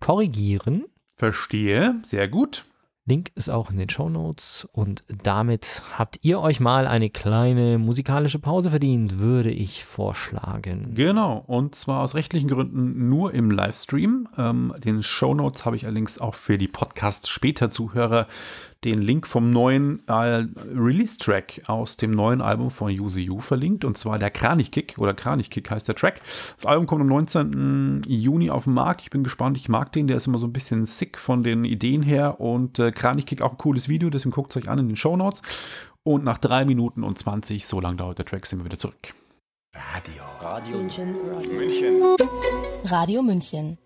korrigieren. Verstehe. Sehr gut. Link ist auch in den Show Notes und damit habt ihr euch mal eine kleine musikalische Pause verdient, würde ich vorschlagen. Genau, und zwar aus rechtlichen Gründen nur im Livestream. Ähm, den Shownotes habe ich allerdings auch für die Podcast-Später-Zuhörer den Link vom neuen äh, Release-Track aus dem neuen Album von Yuzi Yu verlinkt, und zwar der Kranichkick oder Kranichkick heißt der Track. Das Album kommt am 19. Juni auf den Markt. Ich bin gespannt, ich mag den, der ist immer so ein bisschen sick von den Ideen her und äh, Kranichkick auch ein cooles Video, deswegen guckt es euch an in den Shownotes. Und nach 3 Minuten und 20, so lang dauert der Track, sind wir wieder zurück. München. Radio. Radio München.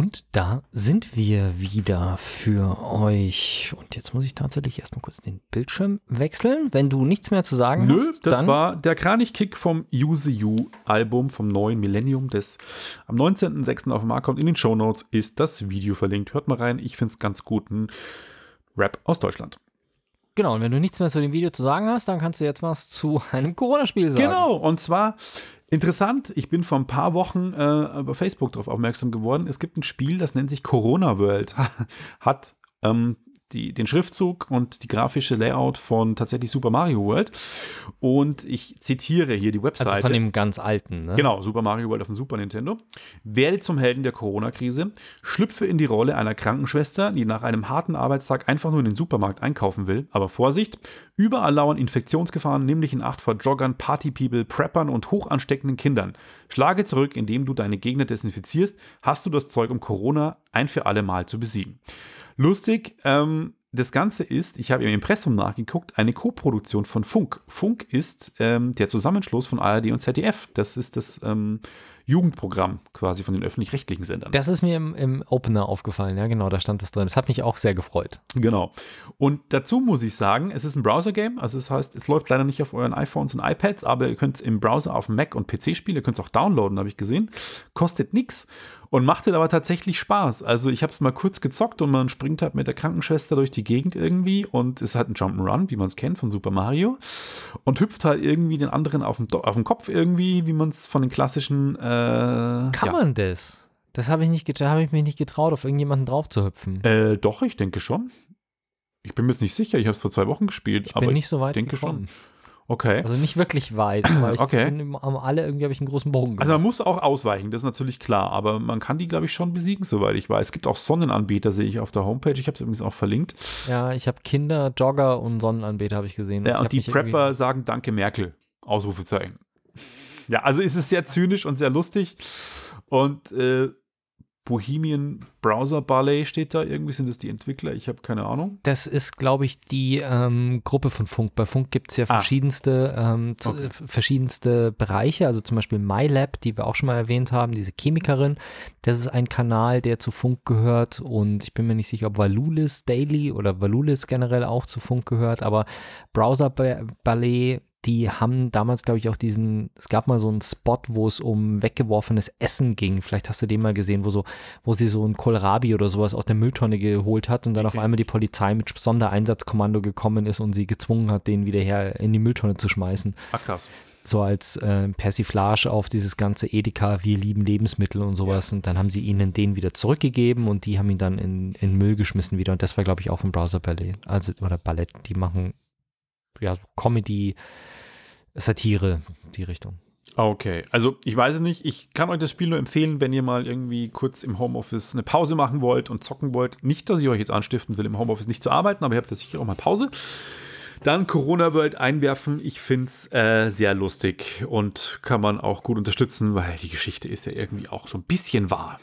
Und da sind wir wieder für euch. Und jetzt muss ich tatsächlich erstmal kurz den Bildschirm wechseln. Wenn du nichts mehr zu sagen Nö, hast, das dann war der Kranichkick vom Use You Album vom neuen Millennium, das am 19.06. auf den Markt kommt. In den Shownotes ist das Video verlinkt. Hört mal rein, ich finde es ganz guten Rap aus Deutschland. Genau, und wenn du nichts mehr zu dem Video zu sagen hast, dann kannst du jetzt was zu einem Corona-Spiel sagen. Genau, und zwar interessant, ich bin vor ein paar Wochen äh, über Facebook darauf aufmerksam geworden. Es gibt ein Spiel, das nennt sich Corona World. Hat ähm, die, den Schriftzug und die grafische Layout von tatsächlich Super Mario World. Und ich zitiere hier die Webseite. Also von dem ganz alten, ne? Genau, Super Mario World auf dem Super Nintendo. Werde zum Helden der Corona-Krise, schlüpfe in die Rolle einer Krankenschwester, die nach einem harten Arbeitstag einfach nur in den Supermarkt einkaufen will. Aber Vorsicht, überall lauern Infektionsgefahren, nämlich in Acht vor Joggern, Partypeople, Preppern und hoch ansteckenden Kindern. Schlage zurück, indem du deine Gegner desinfizierst, hast du das Zeug, um Corona ein für alle Mal zu besiegen. Lustig, ähm, das Ganze ist, ich habe im Impressum nachgeguckt, eine Co-Produktion von Funk. Funk ist ähm, der Zusammenschluss von ARD und ZDF. Das ist das ähm, Jugendprogramm quasi von den öffentlich-rechtlichen Sendern. Das ist mir im, im Opener aufgefallen, ja, genau, da stand das drin. Das hat mich auch sehr gefreut. Genau. Und dazu muss ich sagen, es ist ein Browser-Game. Also das heißt, es läuft leider nicht auf euren iPhones und iPads, aber ihr könnt es im Browser auf Mac und PC spielen. Ihr könnt es auch downloaden, habe ich gesehen. Kostet nichts und macht aber tatsächlich Spaß. Also ich habe es mal kurz gezockt und man springt halt mit der Krankenschwester durch die Gegend irgendwie und ist halt ein Jump'n'Run, wie man es kennt von Super Mario und hüpft halt irgendwie den anderen auf den, auf den Kopf irgendwie, wie man es von den klassischen äh, Kann ja. man das? Das habe ich, nicht habe ich mich nicht getraut, auf irgendjemanden drauf zu hüpfen. Äh, doch, ich denke schon. Ich bin mir jetzt nicht sicher, ich habe es vor zwei Wochen gespielt, ich aber bin nicht so weit denke gekommen. Okay. Also nicht wirklich weit, weil ich Okay. bin am alle irgendwie habe ich einen großen Bogen Also man muss auch ausweichen, das ist natürlich klar, aber man kann die, glaube ich, schon besiegen, soweit ich weiß. Es gibt auch Sonnenanbeter, sehe ich auf der Homepage. Ich habe es übrigens auch verlinkt. Ja, ich habe Kinder, Jogger und Sonnenanbeter habe ich gesehen. Ja, ich und die Prepper sagen Danke Merkel. Ausrufezeichen. Ja, also ist es sehr zynisch und sehr lustig. Und äh, Bohemian Browser Ballet steht da irgendwie. Sind das die Entwickler? Ich habe keine Ahnung. Das ist, glaube ich, die ähm, Gruppe von Funk. Bei Funk gibt es ja Ah. verschiedenste, ähm, Okay. verschiedenste Bereiche. Also zum Beispiel MyLab, die wir auch schon mal erwähnt haben, diese Chemikerin. Das ist ein Kanal, der zu Funk gehört. Und ich bin mir nicht sicher, ob Valulis Daily oder Valulis generell auch zu Funk gehört. Aber Browser Ba- Ballet, die haben damals, glaube ich, auch diesen, es gab mal so einen Spot, wo es um weggeworfenes Essen ging. Vielleicht hast du den mal gesehen, wo so, wo sie so ein Kohlrabi oder sowas aus der Mülltonne geholt hat und dann auf einmal die Polizei mit Sondereinsatzkommando gekommen ist und sie gezwungen hat, den wieder her in die Mülltonne zu schmeißen. Ach krass. So als äh, Persiflage auf dieses ganze Edeka, wir lieben Lebensmittel und sowas. Und dann haben sie ihnen den wieder zurückgegeben und die haben ihn dann in, in Müll geschmissen wieder. Und das war, glaube ich, auch vom Browser Ballet. Also, oder Ballett, die machen ja so Comedy, Satire, die Richtung. Okay, also ich weiß es nicht. Ich kann euch das Spiel nur empfehlen, wenn ihr mal irgendwie kurz im Homeoffice eine Pause machen wollt und zocken wollt. Nicht, dass ich euch jetzt anstiften will, im Homeoffice nicht zu arbeiten, aber ihr habt ja sicher auch mal Pause. Dann Corona World einwerfen. Ich finde es äh, sehr lustig und kann man auch gut unterstützen, weil die Geschichte ist ja irgendwie auch so ein bisschen wahr.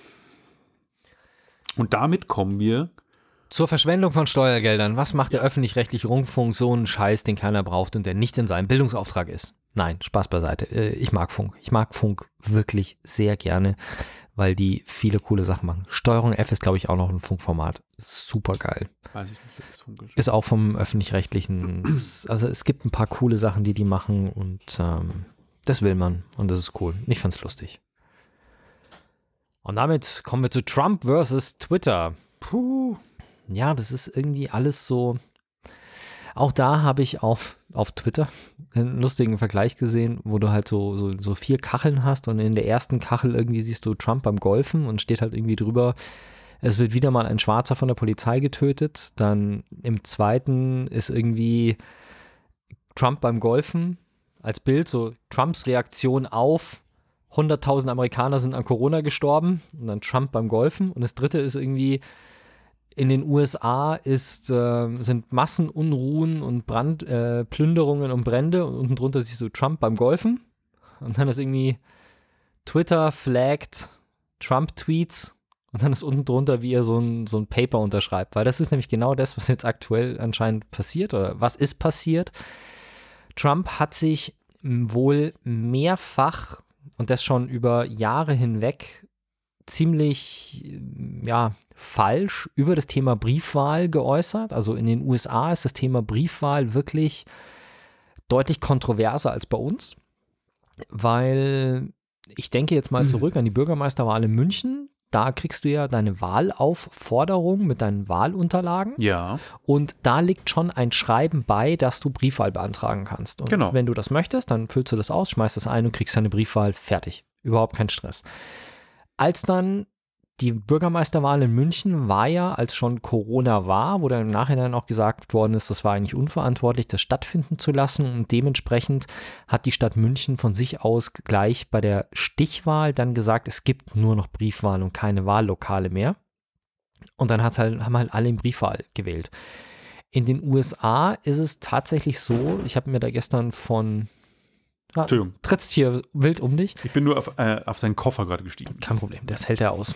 Und damit kommen wir. Zur Verschwendung von Steuergeldern. Was macht der öffentlich-rechtliche Rundfunk so einen Scheiß, den keiner braucht und der nicht in seinem Bildungsauftrag ist? Nein, Spaß beiseite. Äh, Ich mag Funk. Ich mag Funk wirklich sehr gerne, weil die viele coole Sachen machen. Steuerung F ist, glaube ich, auch noch ein Funkformat. Super geil. Weiß ich nicht, ob das funkelt. Ist auch vom öffentlich-rechtlichen. ist- Also es gibt ein paar coole Sachen, die die machen und ähm, das will man und das ist cool. Ich fand's lustig. Und damit kommen wir zu Trump versus Twitter. Puh. Ja, das ist irgendwie alles so. Auch da habe ich auf, auf Twitter einen lustigen Vergleich gesehen, wo du halt so, so, so vier Kacheln hast und in der ersten Kachel irgendwie siehst du Trump beim Golfen und steht halt irgendwie drüber, es wird wieder mal ein Schwarzer von der Polizei getötet. Dann im zweiten ist irgendwie Trump beim Golfen als Bild, so Trumps Reaktion auf 100.000 Amerikaner sind an Corona gestorben und dann Trump beim Golfen. Und das dritte ist irgendwie, in den USA ist, äh, sind Massenunruhen und Brand, äh, Plünderungen und Brände und unten drunter siehst du Trump beim Golfen. Und dann ist irgendwie Twitter flaggt Trump-Tweets und dann ist unten drunter, wie er so ein, so ein Paper unterschreibt. Weil das ist nämlich genau das, was jetzt aktuell anscheinend passiert oder was ist passiert. Trump hat sich wohl mehrfach und das schon über Jahre hinweg ziemlich ja, falsch über das Thema Briefwahl geäußert. Also in den USA ist das Thema Briefwahl wirklich deutlich kontroverser als bei uns, weil ich denke jetzt mal zurück an die Bürgermeisterwahl in München. Da kriegst du ja deine Wahlaufforderung mit deinen Wahlunterlagen. Ja, Und da liegt schon ein Schreiben bei, dass du Briefwahl beantragen kannst. Und Genau. wenn du das möchtest, dann füllst du das aus, schmeißt das ein und kriegst deine Briefwahl fertig. Überhaupt kein Stress. Als dann die Bürgermeisterwahl in München war ja, als schon Corona war, wo dann im Nachhinein auch gesagt worden ist, das war eigentlich unverantwortlich, das stattfinden zu lassen. Und dementsprechend hat die Stadt München von sich aus gleich bei der Stichwahl dann gesagt, es gibt nur noch Briefwahl und keine Wahllokale mehr. Und dann hat halt, haben halt alle in Briefwahl gewählt. In den USA ist es tatsächlich so, ich habe mir da gestern von. Ah, Entschuldigung. trittst hier wild um dich. Ich bin nur auf, äh, auf deinen Koffer gerade gestiegen. Kein Problem, das hält er aus.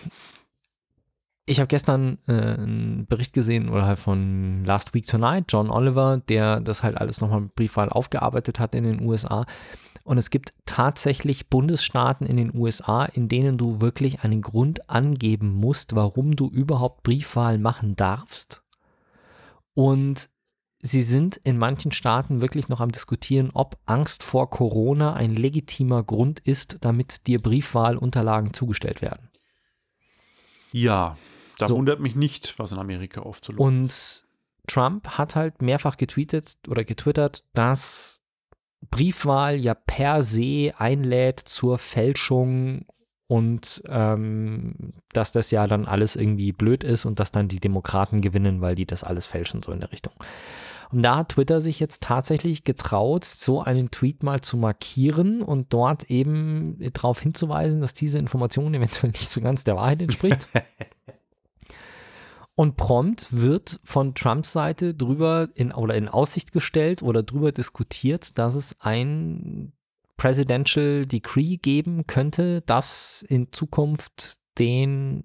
Ich habe gestern äh, einen Bericht gesehen oder halt von Last Week Tonight, John Oliver, der das halt alles nochmal mit Briefwahl aufgearbeitet hat in den USA. Und es gibt tatsächlich Bundesstaaten in den USA, in denen du wirklich einen Grund angeben musst, warum du überhaupt Briefwahl machen darfst. Und sie sind in manchen Staaten wirklich noch am diskutieren, ob Angst vor Corona ein legitimer Grund ist, damit dir Briefwahlunterlagen zugestellt werden. Ja, da So. wundert mich nicht, was in Amerika oft so los Und ist. Trump hat halt mehrfach getweetet oder getwittert, dass Briefwahl ja per se einlädt zur Fälschung und ähm, dass das ja dann alles irgendwie blöd ist und dass dann die Demokraten gewinnen, weil die das alles fälschen, so in der Richtung. Und da hat Twitter sich jetzt tatsächlich getraut, so einen Tweet mal zu markieren und dort eben darauf hinzuweisen, dass diese Information eventuell nicht so ganz der Wahrheit entspricht. Und prompt wird von Trumps Seite drüber in, oder in Aussicht gestellt oder drüber diskutiert, dass es ein Presidential Decree geben könnte, das in Zukunft den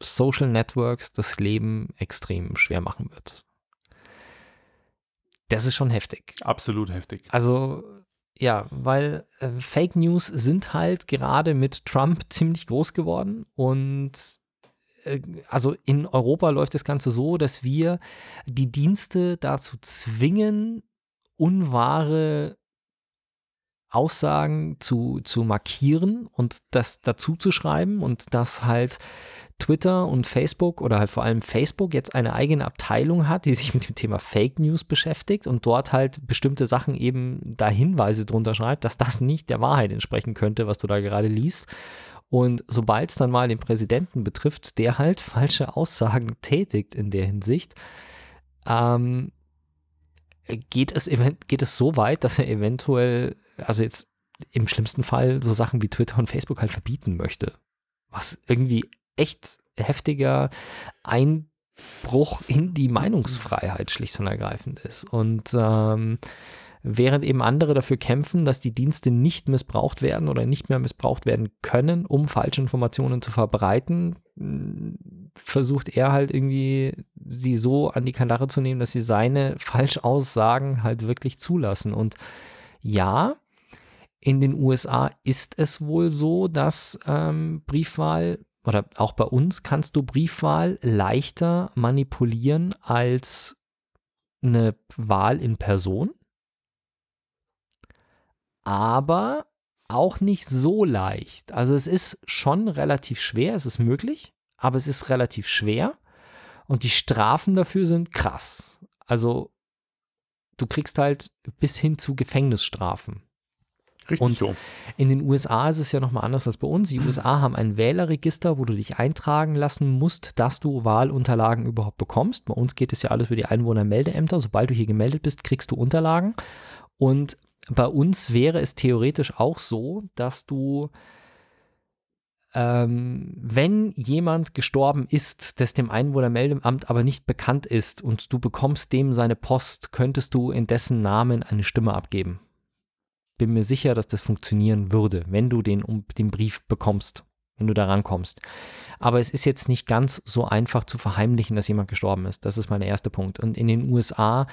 Social Networks das Leben extrem schwer machen wird. Das ist schon heftig. Absolut heftig. Also ja, weil äh, Fake News sind halt gerade mit Trump ziemlich groß geworden und äh, also in Europa läuft das Ganze so, dass wir die Dienste dazu zwingen, unwahre Aussagen zu, zu markieren und das dazu zu schreiben und dass halt Twitter und Facebook oder halt vor allem Facebook jetzt eine eigene Abteilung hat, die sich mit dem Thema Fake News beschäftigt und dort halt bestimmte Sachen eben da Hinweise drunter schreibt, dass das nicht der Wahrheit entsprechen könnte, was du da gerade liest. Und sobald es dann mal den Präsidenten betrifft, der halt falsche Aussagen tätigt in der Hinsicht, ähm, geht, es, geht es so weit, dass er eventuell, also jetzt im schlimmsten Fall so Sachen wie Twitter und Facebook halt verbieten möchte. Was irgendwie echt heftiger Einbruch in die Meinungsfreiheit schlicht und ergreifend ist. Und ähm, während eben andere dafür kämpfen, dass die Dienste nicht missbraucht werden oder nicht mehr missbraucht werden können, um falsche Informationen zu verbreiten, versucht er halt irgendwie sie so an die Kandare zu nehmen, dass sie seine Falschaussagen halt wirklich zulassen. Und ja, in den USA ist es wohl so, dass ähm, Briefwahl oder auch bei uns kannst du Briefwahl leichter manipulieren als eine Wahl in Person aber auch nicht so leicht. Also es ist schon relativ schwer, es ist möglich, aber es ist relativ schwer und die Strafen dafür sind krass. Also du kriegst halt bis hin zu Gefängnisstrafen. Richtig und so. in den USA ist es ja nochmal anders als bei uns. Die USA haben ein Wählerregister, wo du dich eintragen lassen musst, dass du Wahlunterlagen überhaupt bekommst. Bei uns geht es ja alles über die Einwohnermeldeämter. Sobald du hier gemeldet bist, kriegst du Unterlagen. Und bei uns wäre es theoretisch auch so, dass du, ähm, wenn jemand gestorben ist, das dem Einwohnermeldeamt aber nicht bekannt ist und du bekommst dem seine Post, könntest du in dessen Namen eine Stimme abgeben. Bin mir sicher, dass das funktionieren würde, wenn du den, um, den Brief bekommst, wenn du da rankommst. Aber es ist jetzt nicht ganz so einfach zu verheimlichen, dass jemand gestorben ist. Das ist mein erster Punkt. Und in den USA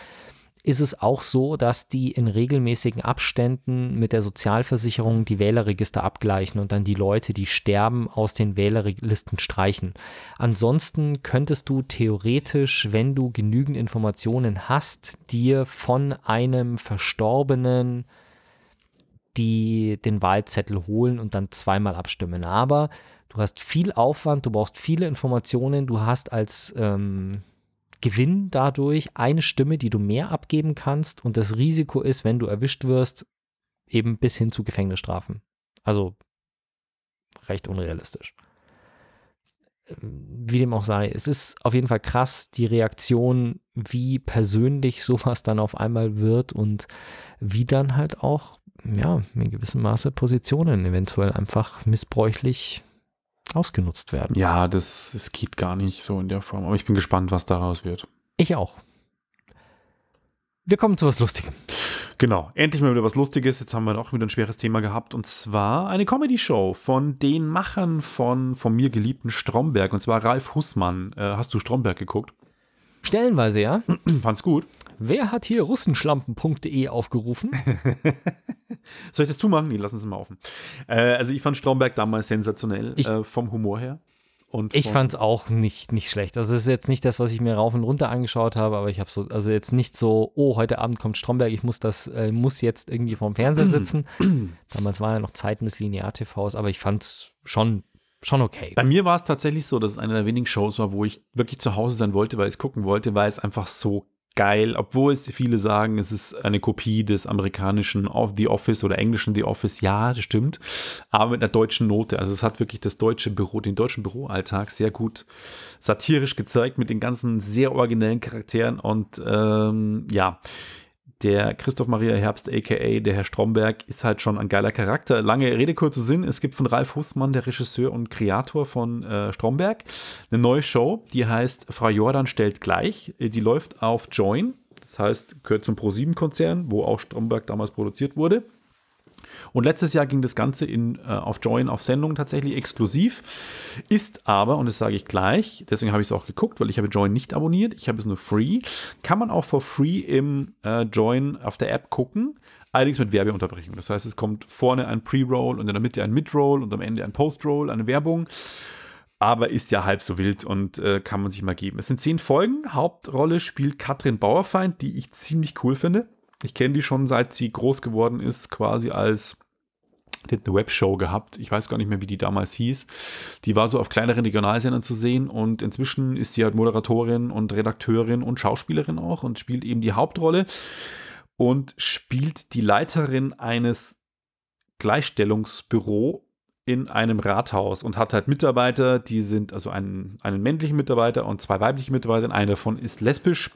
ist es auch so, dass die in regelmäßigen Abständen mit der Sozialversicherung die Wählerregister abgleichen und dann die Leute, die sterben, aus den Wählerlisten streichen. Ansonsten könntest du theoretisch, wenn du genügend Informationen hast, dir von einem Verstorbenen die den Wahlzettel holen und dann zweimal abstimmen. Aber du hast viel Aufwand, du brauchst viele Informationen, du hast als ähm, Gewinn dadurch eine Stimme, die du mehr abgeben kannst und das Risiko ist, wenn du erwischt wirst, eben bis hin zu Gefängnisstrafen. Also recht unrealistisch. Wie dem auch sei, es ist auf jeden Fall krass, die Reaktion, wie persönlich sowas dann auf einmal wird und wie dann halt auch, ja, in gewissem Maße Positionen eventuell einfach missbräuchlich ausgenutzt werden. Ja, das, das geht gar nicht so in der Form. Aber ich bin gespannt, was daraus wird. Ich auch. Wir kommen zu was Lustigem. Genau, endlich mal wieder was Lustiges. Jetzt haben wir auch wieder ein schweres Thema gehabt. Und zwar eine Comedy-Show von den Machern von, von mir geliebten Stromberg. Und zwar Ralf Hussmann. Äh, hast du Stromberg geguckt? Stellenweise, ja. Fand's gut. Wer hat hier russenschlampen.de aufgerufen? Soll ich das zumachen? Nee, lassen Sie mal offen. Äh, also ich fand Stromberg damals sensationell ich, äh, vom Humor her. Und ich fand es auch nicht, nicht schlecht. Also es ist jetzt nicht das, was ich mir rauf und runter angeschaut habe, aber ich habe so, also jetzt nicht so, oh, heute Abend kommt Stromberg, ich muss das, äh, muss jetzt irgendwie vorm Fernseher sitzen. Damals war ja noch Zeiten des Linear-TVs, aber ich fand es schon schon okay. Bei mir war es tatsächlich so, dass es eine der wenigen Shows war, wo ich wirklich zu Hause sein wollte, weil ich es gucken wollte, weil es einfach so geil, obwohl es viele sagen, es ist eine Kopie des amerikanischen The Office oder englischen The Office. Ja, das stimmt, aber mit einer deutschen Note. Also es hat wirklich das deutsche Büro, den deutschen Büroalltag sehr gut satirisch gezeigt mit den ganzen sehr originellen Charakteren und ähm, ja, der Christoph Maria Herbst, aka der Herr Stromberg, ist halt schon ein geiler Charakter. Lange Rede, kurzer Sinn. Es gibt von Ralf Hustmann, der Regisseur und Kreator von äh, Stromberg, eine neue Show, die heißt Frau Jordan stellt gleich. Die läuft auf Join, das heißt, gehört zum Pro7-Konzern, wo auch Stromberg damals produziert wurde. Und letztes Jahr ging das Ganze in, äh, auf Join auf Sendung tatsächlich exklusiv. Ist aber, und das sage ich gleich, deswegen habe ich es auch geguckt, weil ich habe Join nicht abonniert, ich habe es nur free. Kann man auch for free im äh, Join auf der App gucken, allerdings mit Werbeunterbrechung. Das heißt, es kommt vorne ein Pre-Roll und in der Mitte ein Mid-Roll und am Ende ein Post-Roll, eine Werbung aber ist ja halb so wild und äh, kann man sich mal geben. Es sind zehn Folgen. Hauptrolle spielt Katrin Bauerfeind, die ich ziemlich cool finde. Ich kenne die schon seit sie groß geworden ist, quasi als die hat eine Webshow gehabt. Ich weiß gar nicht mehr, wie die damals hieß. Die war so auf kleineren Regionalsendern zu sehen und inzwischen ist sie halt Moderatorin und Redakteurin und Schauspielerin auch und spielt eben die Hauptrolle und spielt die Leiterin eines Gleichstellungsbüro in einem Rathaus und hat halt Mitarbeiter, die sind also einen, einen männlichen Mitarbeiter und zwei weibliche Mitarbeiter. Einer davon ist lesbisch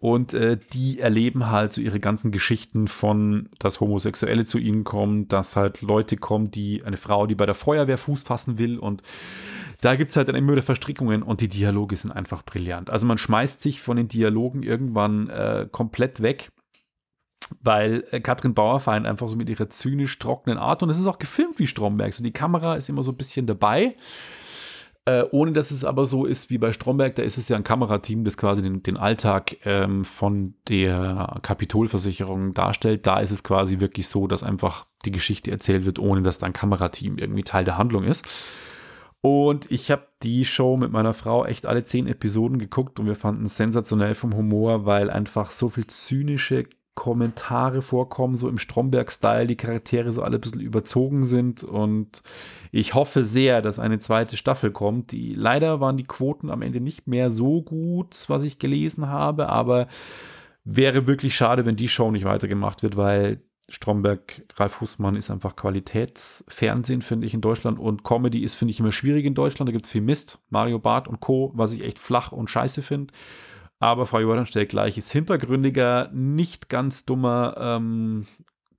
und äh, die erleben halt so ihre ganzen Geschichten von, dass Homosexuelle zu ihnen kommen, dass halt Leute kommen, die eine Frau, die bei der Feuerwehr Fuß fassen will und da gibt es halt dann immer wieder Verstrickungen und die Dialoge sind einfach brillant. Also man schmeißt sich von den Dialogen irgendwann äh, komplett weg weil äh, Katrin Bauerfeind einfach so mit ihrer zynisch trockenen Art und es ist auch gefilmt wie Stromberg. So die Kamera ist immer so ein bisschen dabei. Äh, ohne dass es aber so ist wie bei Stromberg, da ist es ja ein Kamerateam, das quasi den, den Alltag ähm, von der Kapitolversicherung darstellt. Da ist es quasi wirklich so, dass einfach die Geschichte erzählt wird, ohne dass da ein Kamerateam irgendwie Teil der Handlung ist. Und ich habe die Show mit meiner Frau echt alle zehn Episoden geguckt und wir fanden es sensationell vom Humor, weil einfach so viel zynische Kommentare vorkommen, so im Stromberg-Style, die Charaktere so alle ein bisschen überzogen sind. Und ich hoffe sehr, dass eine zweite Staffel kommt. Die, leider waren die Quoten am Ende nicht mehr so gut, was ich gelesen habe, aber wäre wirklich schade, wenn die Show nicht weitergemacht wird, weil Stromberg, Ralf Husmann ist einfach Qualitätsfernsehen, finde ich, in Deutschland. Und Comedy ist, finde ich, immer schwierig in Deutschland. Da gibt es viel Mist. Mario Barth und Co., was ich echt flach und scheiße finde. Aber Frau Jordan stellt gleich, ist hintergründiger, nicht ganz dummer, ähm,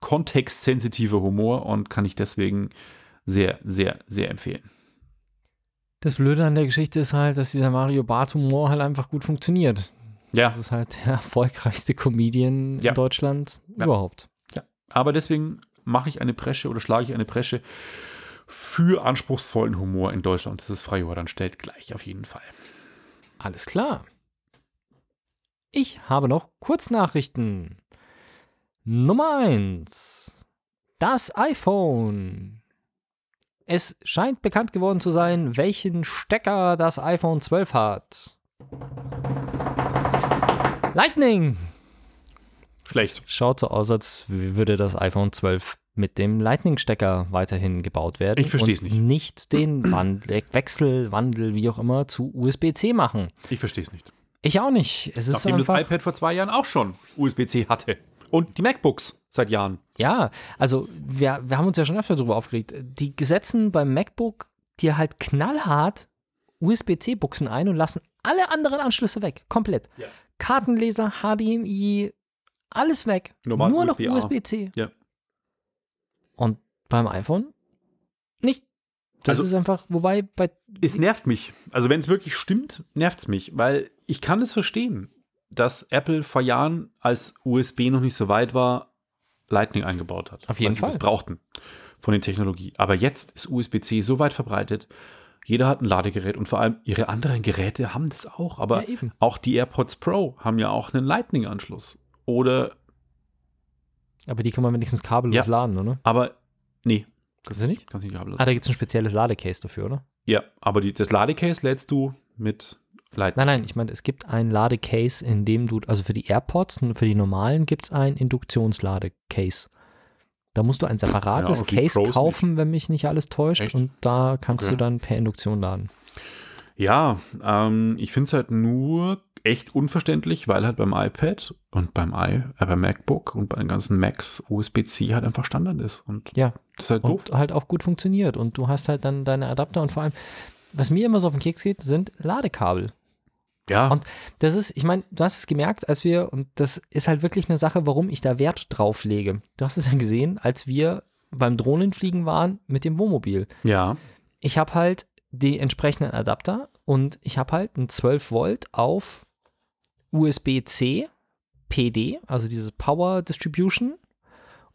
kontextsensitiver Humor und kann ich deswegen sehr, sehr, sehr empfehlen. Das Blöde an der Geschichte ist halt, dass dieser Mario Barth Humor halt einfach gut funktioniert. Ja. Das ist halt der erfolgreichste Comedian ja. in Deutschland ja. überhaupt. Ja. Aber deswegen mache ich eine Presche oder schlage ich eine Presche für anspruchsvollen Humor in Deutschland. Das ist Frau Jordan stellt gleich auf jeden Fall. Alles klar. Ich habe noch Kurznachrichten. Nummer 1. Das iPhone. Es scheint bekannt geworden zu sein, welchen Stecker das iPhone 12 hat. Lightning. Schlecht. Schaut so aus, als würde das iPhone 12 mit dem Lightning-Stecker weiterhin gebaut werden. Ich verstehe es nicht. Nicht den Wandel, Wechsel, Wandel, wie auch immer, zu USB-C machen. Ich verstehe es nicht. Ich auch nicht. Es ist Nachdem einfach, das iPad vor zwei Jahren auch schon USB-C hatte. Und die MacBooks seit Jahren. Ja, also wir, wir haben uns ja schon öfter darüber aufgeregt. Die setzen beim MacBook dir halt knallhart USB-C-Buchsen ein und lassen alle anderen Anschlüsse weg. Komplett. Ja. Kartenleser, HDMI, alles weg. Normal Nur noch USB-C. Ja. Und beim iPhone nicht. Das also, ist einfach, wobei bei. Es nervt mich. Also, wenn es wirklich stimmt, nervt es mich, weil ich kann es verstehen, dass Apple vor Jahren, als USB noch nicht so weit war, Lightning eingebaut hat. Auf jeden weil Fall. Sie das brauchten von der Technologie. Aber jetzt ist USB-C so weit verbreitet, jeder hat ein Ladegerät und vor allem ihre anderen Geräte haben das auch. Aber ja, auch die AirPods Pro haben ja auch einen Lightning-Anschluss. Oder. Aber die kann man wenigstens kabellos ja, laden, oder? Aber nee, Kannst du nicht? Kannst nicht kabellos. Ah, da gibt es ein spezielles Ladecase dafür, oder? Ja, aber die, das Ladecase lädst du mit Lightning. Nein, nein, ich meine, es gibt ein Ladecase, in dem du, also für die AirPods und für die normalen gibt es ein Induktionsladecase. Da musst du ein separates ja, Case kaufen, nicht. wenn mich nicht alles täuscht. Echt? Und da kannst okay. du dann per Induktion laden. Ja, ähm, ich finde es halt nur echt unverständlich, weil halt beim iPad und beim, I, äh, beim MacBook und bei den ganzen Macs USB-C halt einfach Standard ist. Und ja, das ist halt doof. Und halt auch gut funktioniert. Und du hast halt dann deine Adapter und vor allem, was mir immer so auf den Keks geht, sind Ladekabel. Ja. Und das ist, ich meine, du hast es gemerkt, als wir, und das ist halt wirklich eine Sache, warum ich da Wert drauf lege. Du hast es ja gesehen, als wir beim Drohnenfliegen waren mit dem Wohnmobil. Ja. Ich habe halt die entsprechenden Adapter und ich habe halt einen 12 Volt auf USB-C PD, also dieses Power Distribution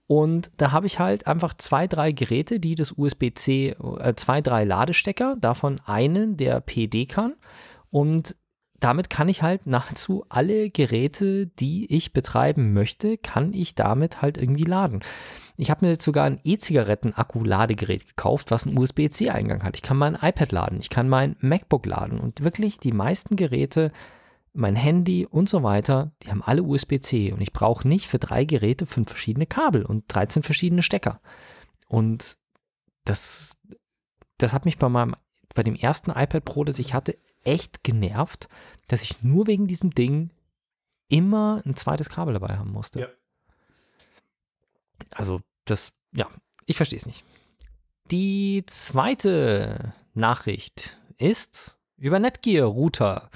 Und da habe ich halt einfach zwei, drei Geräte, die das USB-C, äh, zwei, drei Ladestecker, davon einen, der PD kann. Und damit kann ich halt nahezu alle Geräte, die ich betreiben möchte, kann ich damit halt irgendwie laden. Ich habe mir jetzt sogar ein E-Zigaretten-Akku-Ladegerät gekauft, was einen USB-C-Eingang hat. Ich kann mein iPad laden, ich kann mein MacBook laden und wirklich die meisten Geräte, mein Handy und so weiter, die haben alle USB-C und ich brauche nicht für drei Geräte fünf verschiedene Kabel und 13 verschiedene Stecker. Und das, das hat mich bei meinem, bei dem ersten iPad Pro, das ich hatte, echt genervt, dass ich nur wegen diesem Ding immer ein zweites Kabel dabei haben musste. Ja. Also, das, ja, ich verstehe es nicht. Die zweite Nachricht ist über Netgear-Router.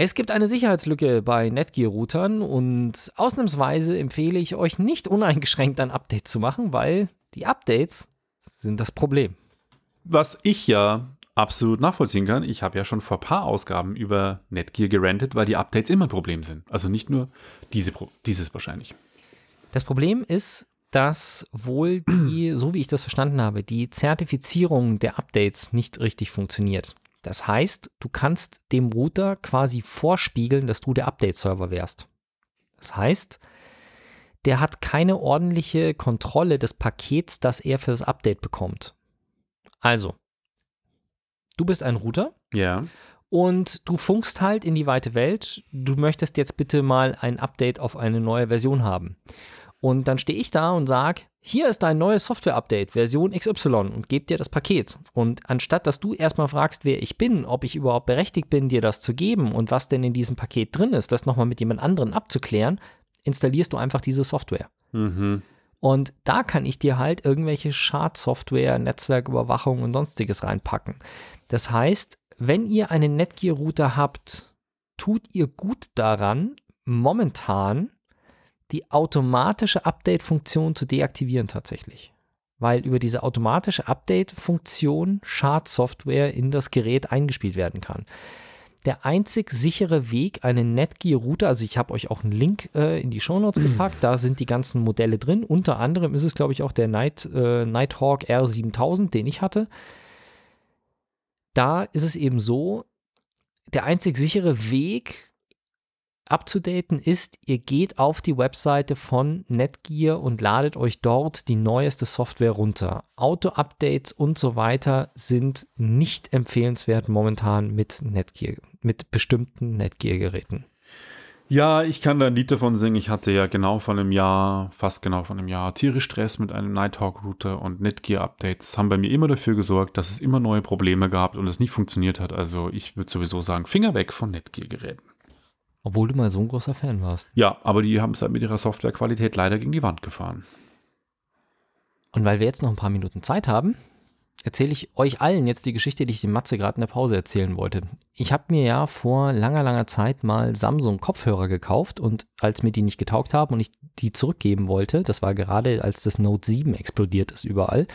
Es gibt eine Sicherheitslücke bei Netgear-Routern und ausnahmsweise empfehle ich euch nicht uneingeschränkt ein Update zu machen, weil die Updates sind das Problem. Was ich ja absolut nachvollziehen kann. Ich habe ja schon vor ein paar Ausgaben über Netgear gerantet, weil die Updates immer ein Problem sind. Also nicht nur diese, dieses wahrscheinlich. Das Problem ist, dass wohl die, so wie ich das verstanden habe, die Zertifizierung der Updates nicht richtig funktioniert. Das heißt, du kannst dem Router quasi vorspiegeln, dass du der Update-Server wärst. Das heißt, der hat keine ordentliche Kontrolle des Pakets, das er für das Update bekommt. Also, du bist ein Router. Ja. Und du funkst halt in die weite Welt. Du möchtest jetzt bitte mal ein Update auf eine neue Version haben. Und dann stehe ich da und sage, hier ist dein neues Software-Update, Version XY und gebe dir das Paket. Und anstatt dass du erstmal fragst, wer ich bin, ob ich überhaupt berechtigt bin, dir das zu geben und was denn in diesem Paket drin ist, das nochmal mit jemand anderem abzuklären, installierst du einfach diese Software. Mhm. Und da kann ich dir halt irgendwelche Schadsoftware, Netzwerküberwachung und sonstiges reinpacken. Das heißt, wenn ihr einen Netgear-Router habt, tut ihr gut daran, momentan die automatische Update-Funktion zu deaktivieren tatsächlich. Weil über diese automatische Update-Funktion Schadsoftware in das Gerät eingespielt werden kann der einzig sichere Weg, einen Netgear-Router, also ich habe euch auch einen Link äh, in die Shownotes gepackt, da sind die ganzen Modelle drin. Unter anderem ist es, glaube ich, auch der Night, äh, Nighthawk R7000, den ich hatte. Da ist es eben so, der einzig sichere Weg, abzudaten ist, ihr geht auf die Webseite von Netgear und ladet euch dort die neueste Software runter. Auto-Updates und so weiter sind nicht empfehlenswert momentan mit Netgear, mit bestimmten Netgear-Geräten. Ja, ich kann da ein Lied davon singen. Ich hatte ja genau von einem Jahr, fast genau von einem Jahr, tierisch Stress mit einem Nighthawk-Router und Netgear-Updates haben bei mir immer dafür gesorgt, dass es immer neue Probleme gab und es nicht funktioniert hat. Also ich würde sowieso sagen, Finger weg von Netgear-Geräten. Obwohl du mal so ein großer Fan warst. Ja, aber die haben es halt mit ihrer Softwarequalität leider gegen die Wand gefahren. Und weil wir jetzt noch ein paar Minuten Zeit haben, erzähle ich euch allen jetzt die Geschichte, die ich dem Matze gerade in der Pause erzählen wollte. Ich habe mir ja vor langer, langer Zeit mal Samsung Kopfhörer gekauft und als mir die nicht getaugt haben und ich die zurückgeben wollte, das war gerade als das Note 7 explodiert ist überall,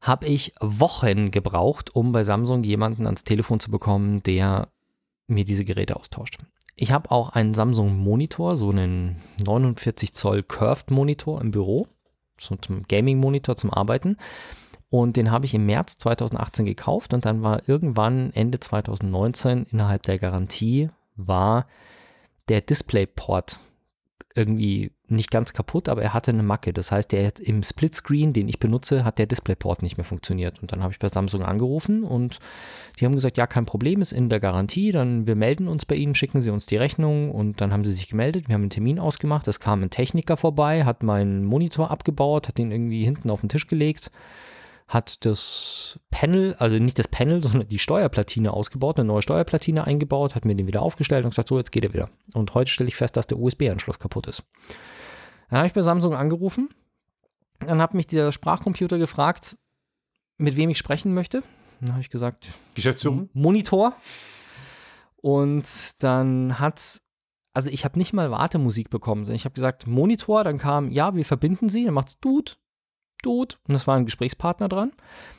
habe ich Wochen gebraucht, um bei Samsung jemanden ans Telefon zu bekommen, der mir diese Geräte austauscht. Ich habe auch einen Samsung Monitor, so einen 49 Zoll Curved Monitor im Büro, so zum Gaming Monitor zum Arbeiten. Und den habe ich im März 2018 gekauft und dann war irgendwann Ende 2019 innerhalb der Garantie war der DisplayPort irgendwie nicht ganz kaputt, aber er hatte eine Macke. Das heißt, der im Splitscreen, den ich benutze, hat der Displayport nicht mehr funktioniert. Und dann habe ich bei Samsung angerufen und die haben gesagt, ja, kein Problem, ist in der Garantie. Dann wir melden uns bei Ihnen, schicken Sie uns die Rechnung und dann haben sie sich gemeldet. Wir haben einen Termin ausgemacht. Es kam ein Techniker vorbei, hat meinen Monitor abgebaut, hat den irgendwie hinten auf den Tisch gelegt hat das Panel, also nicht das Panel, sondern die Steuerplatine ausgebaut, eine neue Steuerplatine eingebaut, hat mir den wieder aufgestellt und gesagt, so, jetzt geht er wieder. Und heute stelle ich fest, dass der USB-Anschluss kaputt ist. Dann habe ich bei Samsung angerufen, dann hat mich der Sprachcomputer gefragt, mit wem ich sprechen möchte. Dann habe ich gesagt, Geschäftsführung? Monitor. Und dann hat, also ich habe nicht mal Wartemusik bekommen. Ich habe gesagt, Monitor, dann kam, ja, wir verbinden Sie. Dann macht es Dude, Dude. Und das war ein Gesprächspartner dran.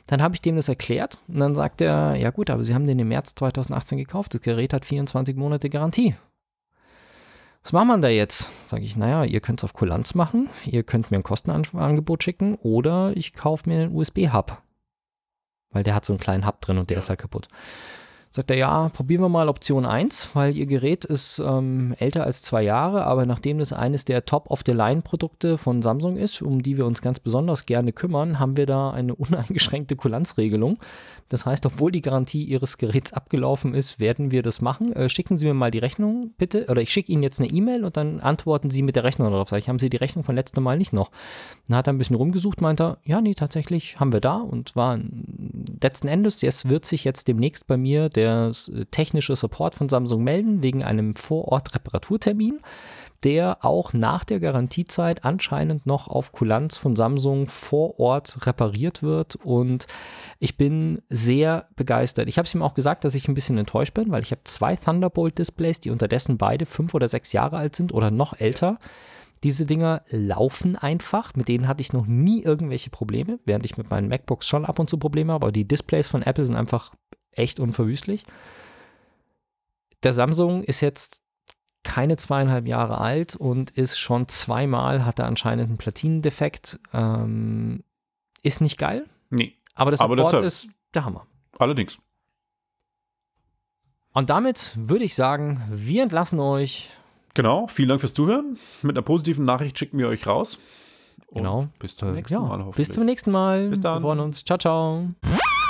Dann habe ich dem das erklärt. Und dann sagt er, ja gut, aber Sie haben den im März 2018 gekauft. Das Gerät hat 24 Monate Garantie. Was machen wir da jetzt? Sage ich, naja, ihr könnt es auf Kulanz machen, ihr könnt mir ein Kostenangebot schicken oder ich kaufe mir einen USB-Hub. Weil der hat so einen kleinen Hub drin und der ja. ist halt kaputt. Sagt er, ja, probieren wir mal Option 1, weil Ihr Gerät ist ähm, älter als zwei Jahre, aber nachdem das eines der Top-of-the-Line-Produkte von Samsung ist, um die wir uns ganz besonders gerne kümmern, haben wir da eine uneingeschränkte Kulanzregelung. Das heißt, obwohl die Garantie Ihres Geräts abgelaufen ist, werden wir das machen. Äh, schicken Sie mir mal die Rechnung, bitte. Oder ich schicke Ihnen jetzt eine E-Mail und dann antworten Sie mit der Rechnung darauf. Sag ich, haben Sie die Rechnung von letztem Mal nicht noch? Dann hat er ein bisschen rumgesucht, meint er, ja, nee, tatsächlich haben wir da und war letzten Endes, jetzt wird sich jetzt demnächst bei mir der technische Support von Samsung melden wegen einem Vorort-Reparaturtermin der auch nach der Garantiezeit anscheinend noch auf Kulanz von Samsung vor Ort repariert wird. Und ich bin sehr begeistert. Ich habe es ihm auch gesagt, dass ich ein bisschen enttäuscht bin, weil ich habe zwei Thunderbolt-Displays, die unterdessen beide fünf oder sechs Jahre alt sind oder noch älter. Diese Dinger laufen einfach, mit denen hatte ich noch nie irgendwelche Probleme, während ich mit meinen MacBooks schon ab und zu Probleme habe, aber die Displays von Apple sind einfach echt unverwüstlich. Der Samsung ist jetzt keine zweieinhalb Jahre alt und ist schon zweimal, hat er anscheinend einen Platinendefekt. Ähm, ist nicht geil. Nee. Aber das Support aber ist der Hammer. Allerdings. Und damit würde ich sagen, wir entlassen euch. Genau, vielen Dank fürs Zuhören. Mit einer positiven Nachricht schicken wir euch raus. Und genau. Bis zum nächsten ja, Mal. Bis zum nächsten Mal. Bis dann. Wir freuen uns. Ciao, ciao.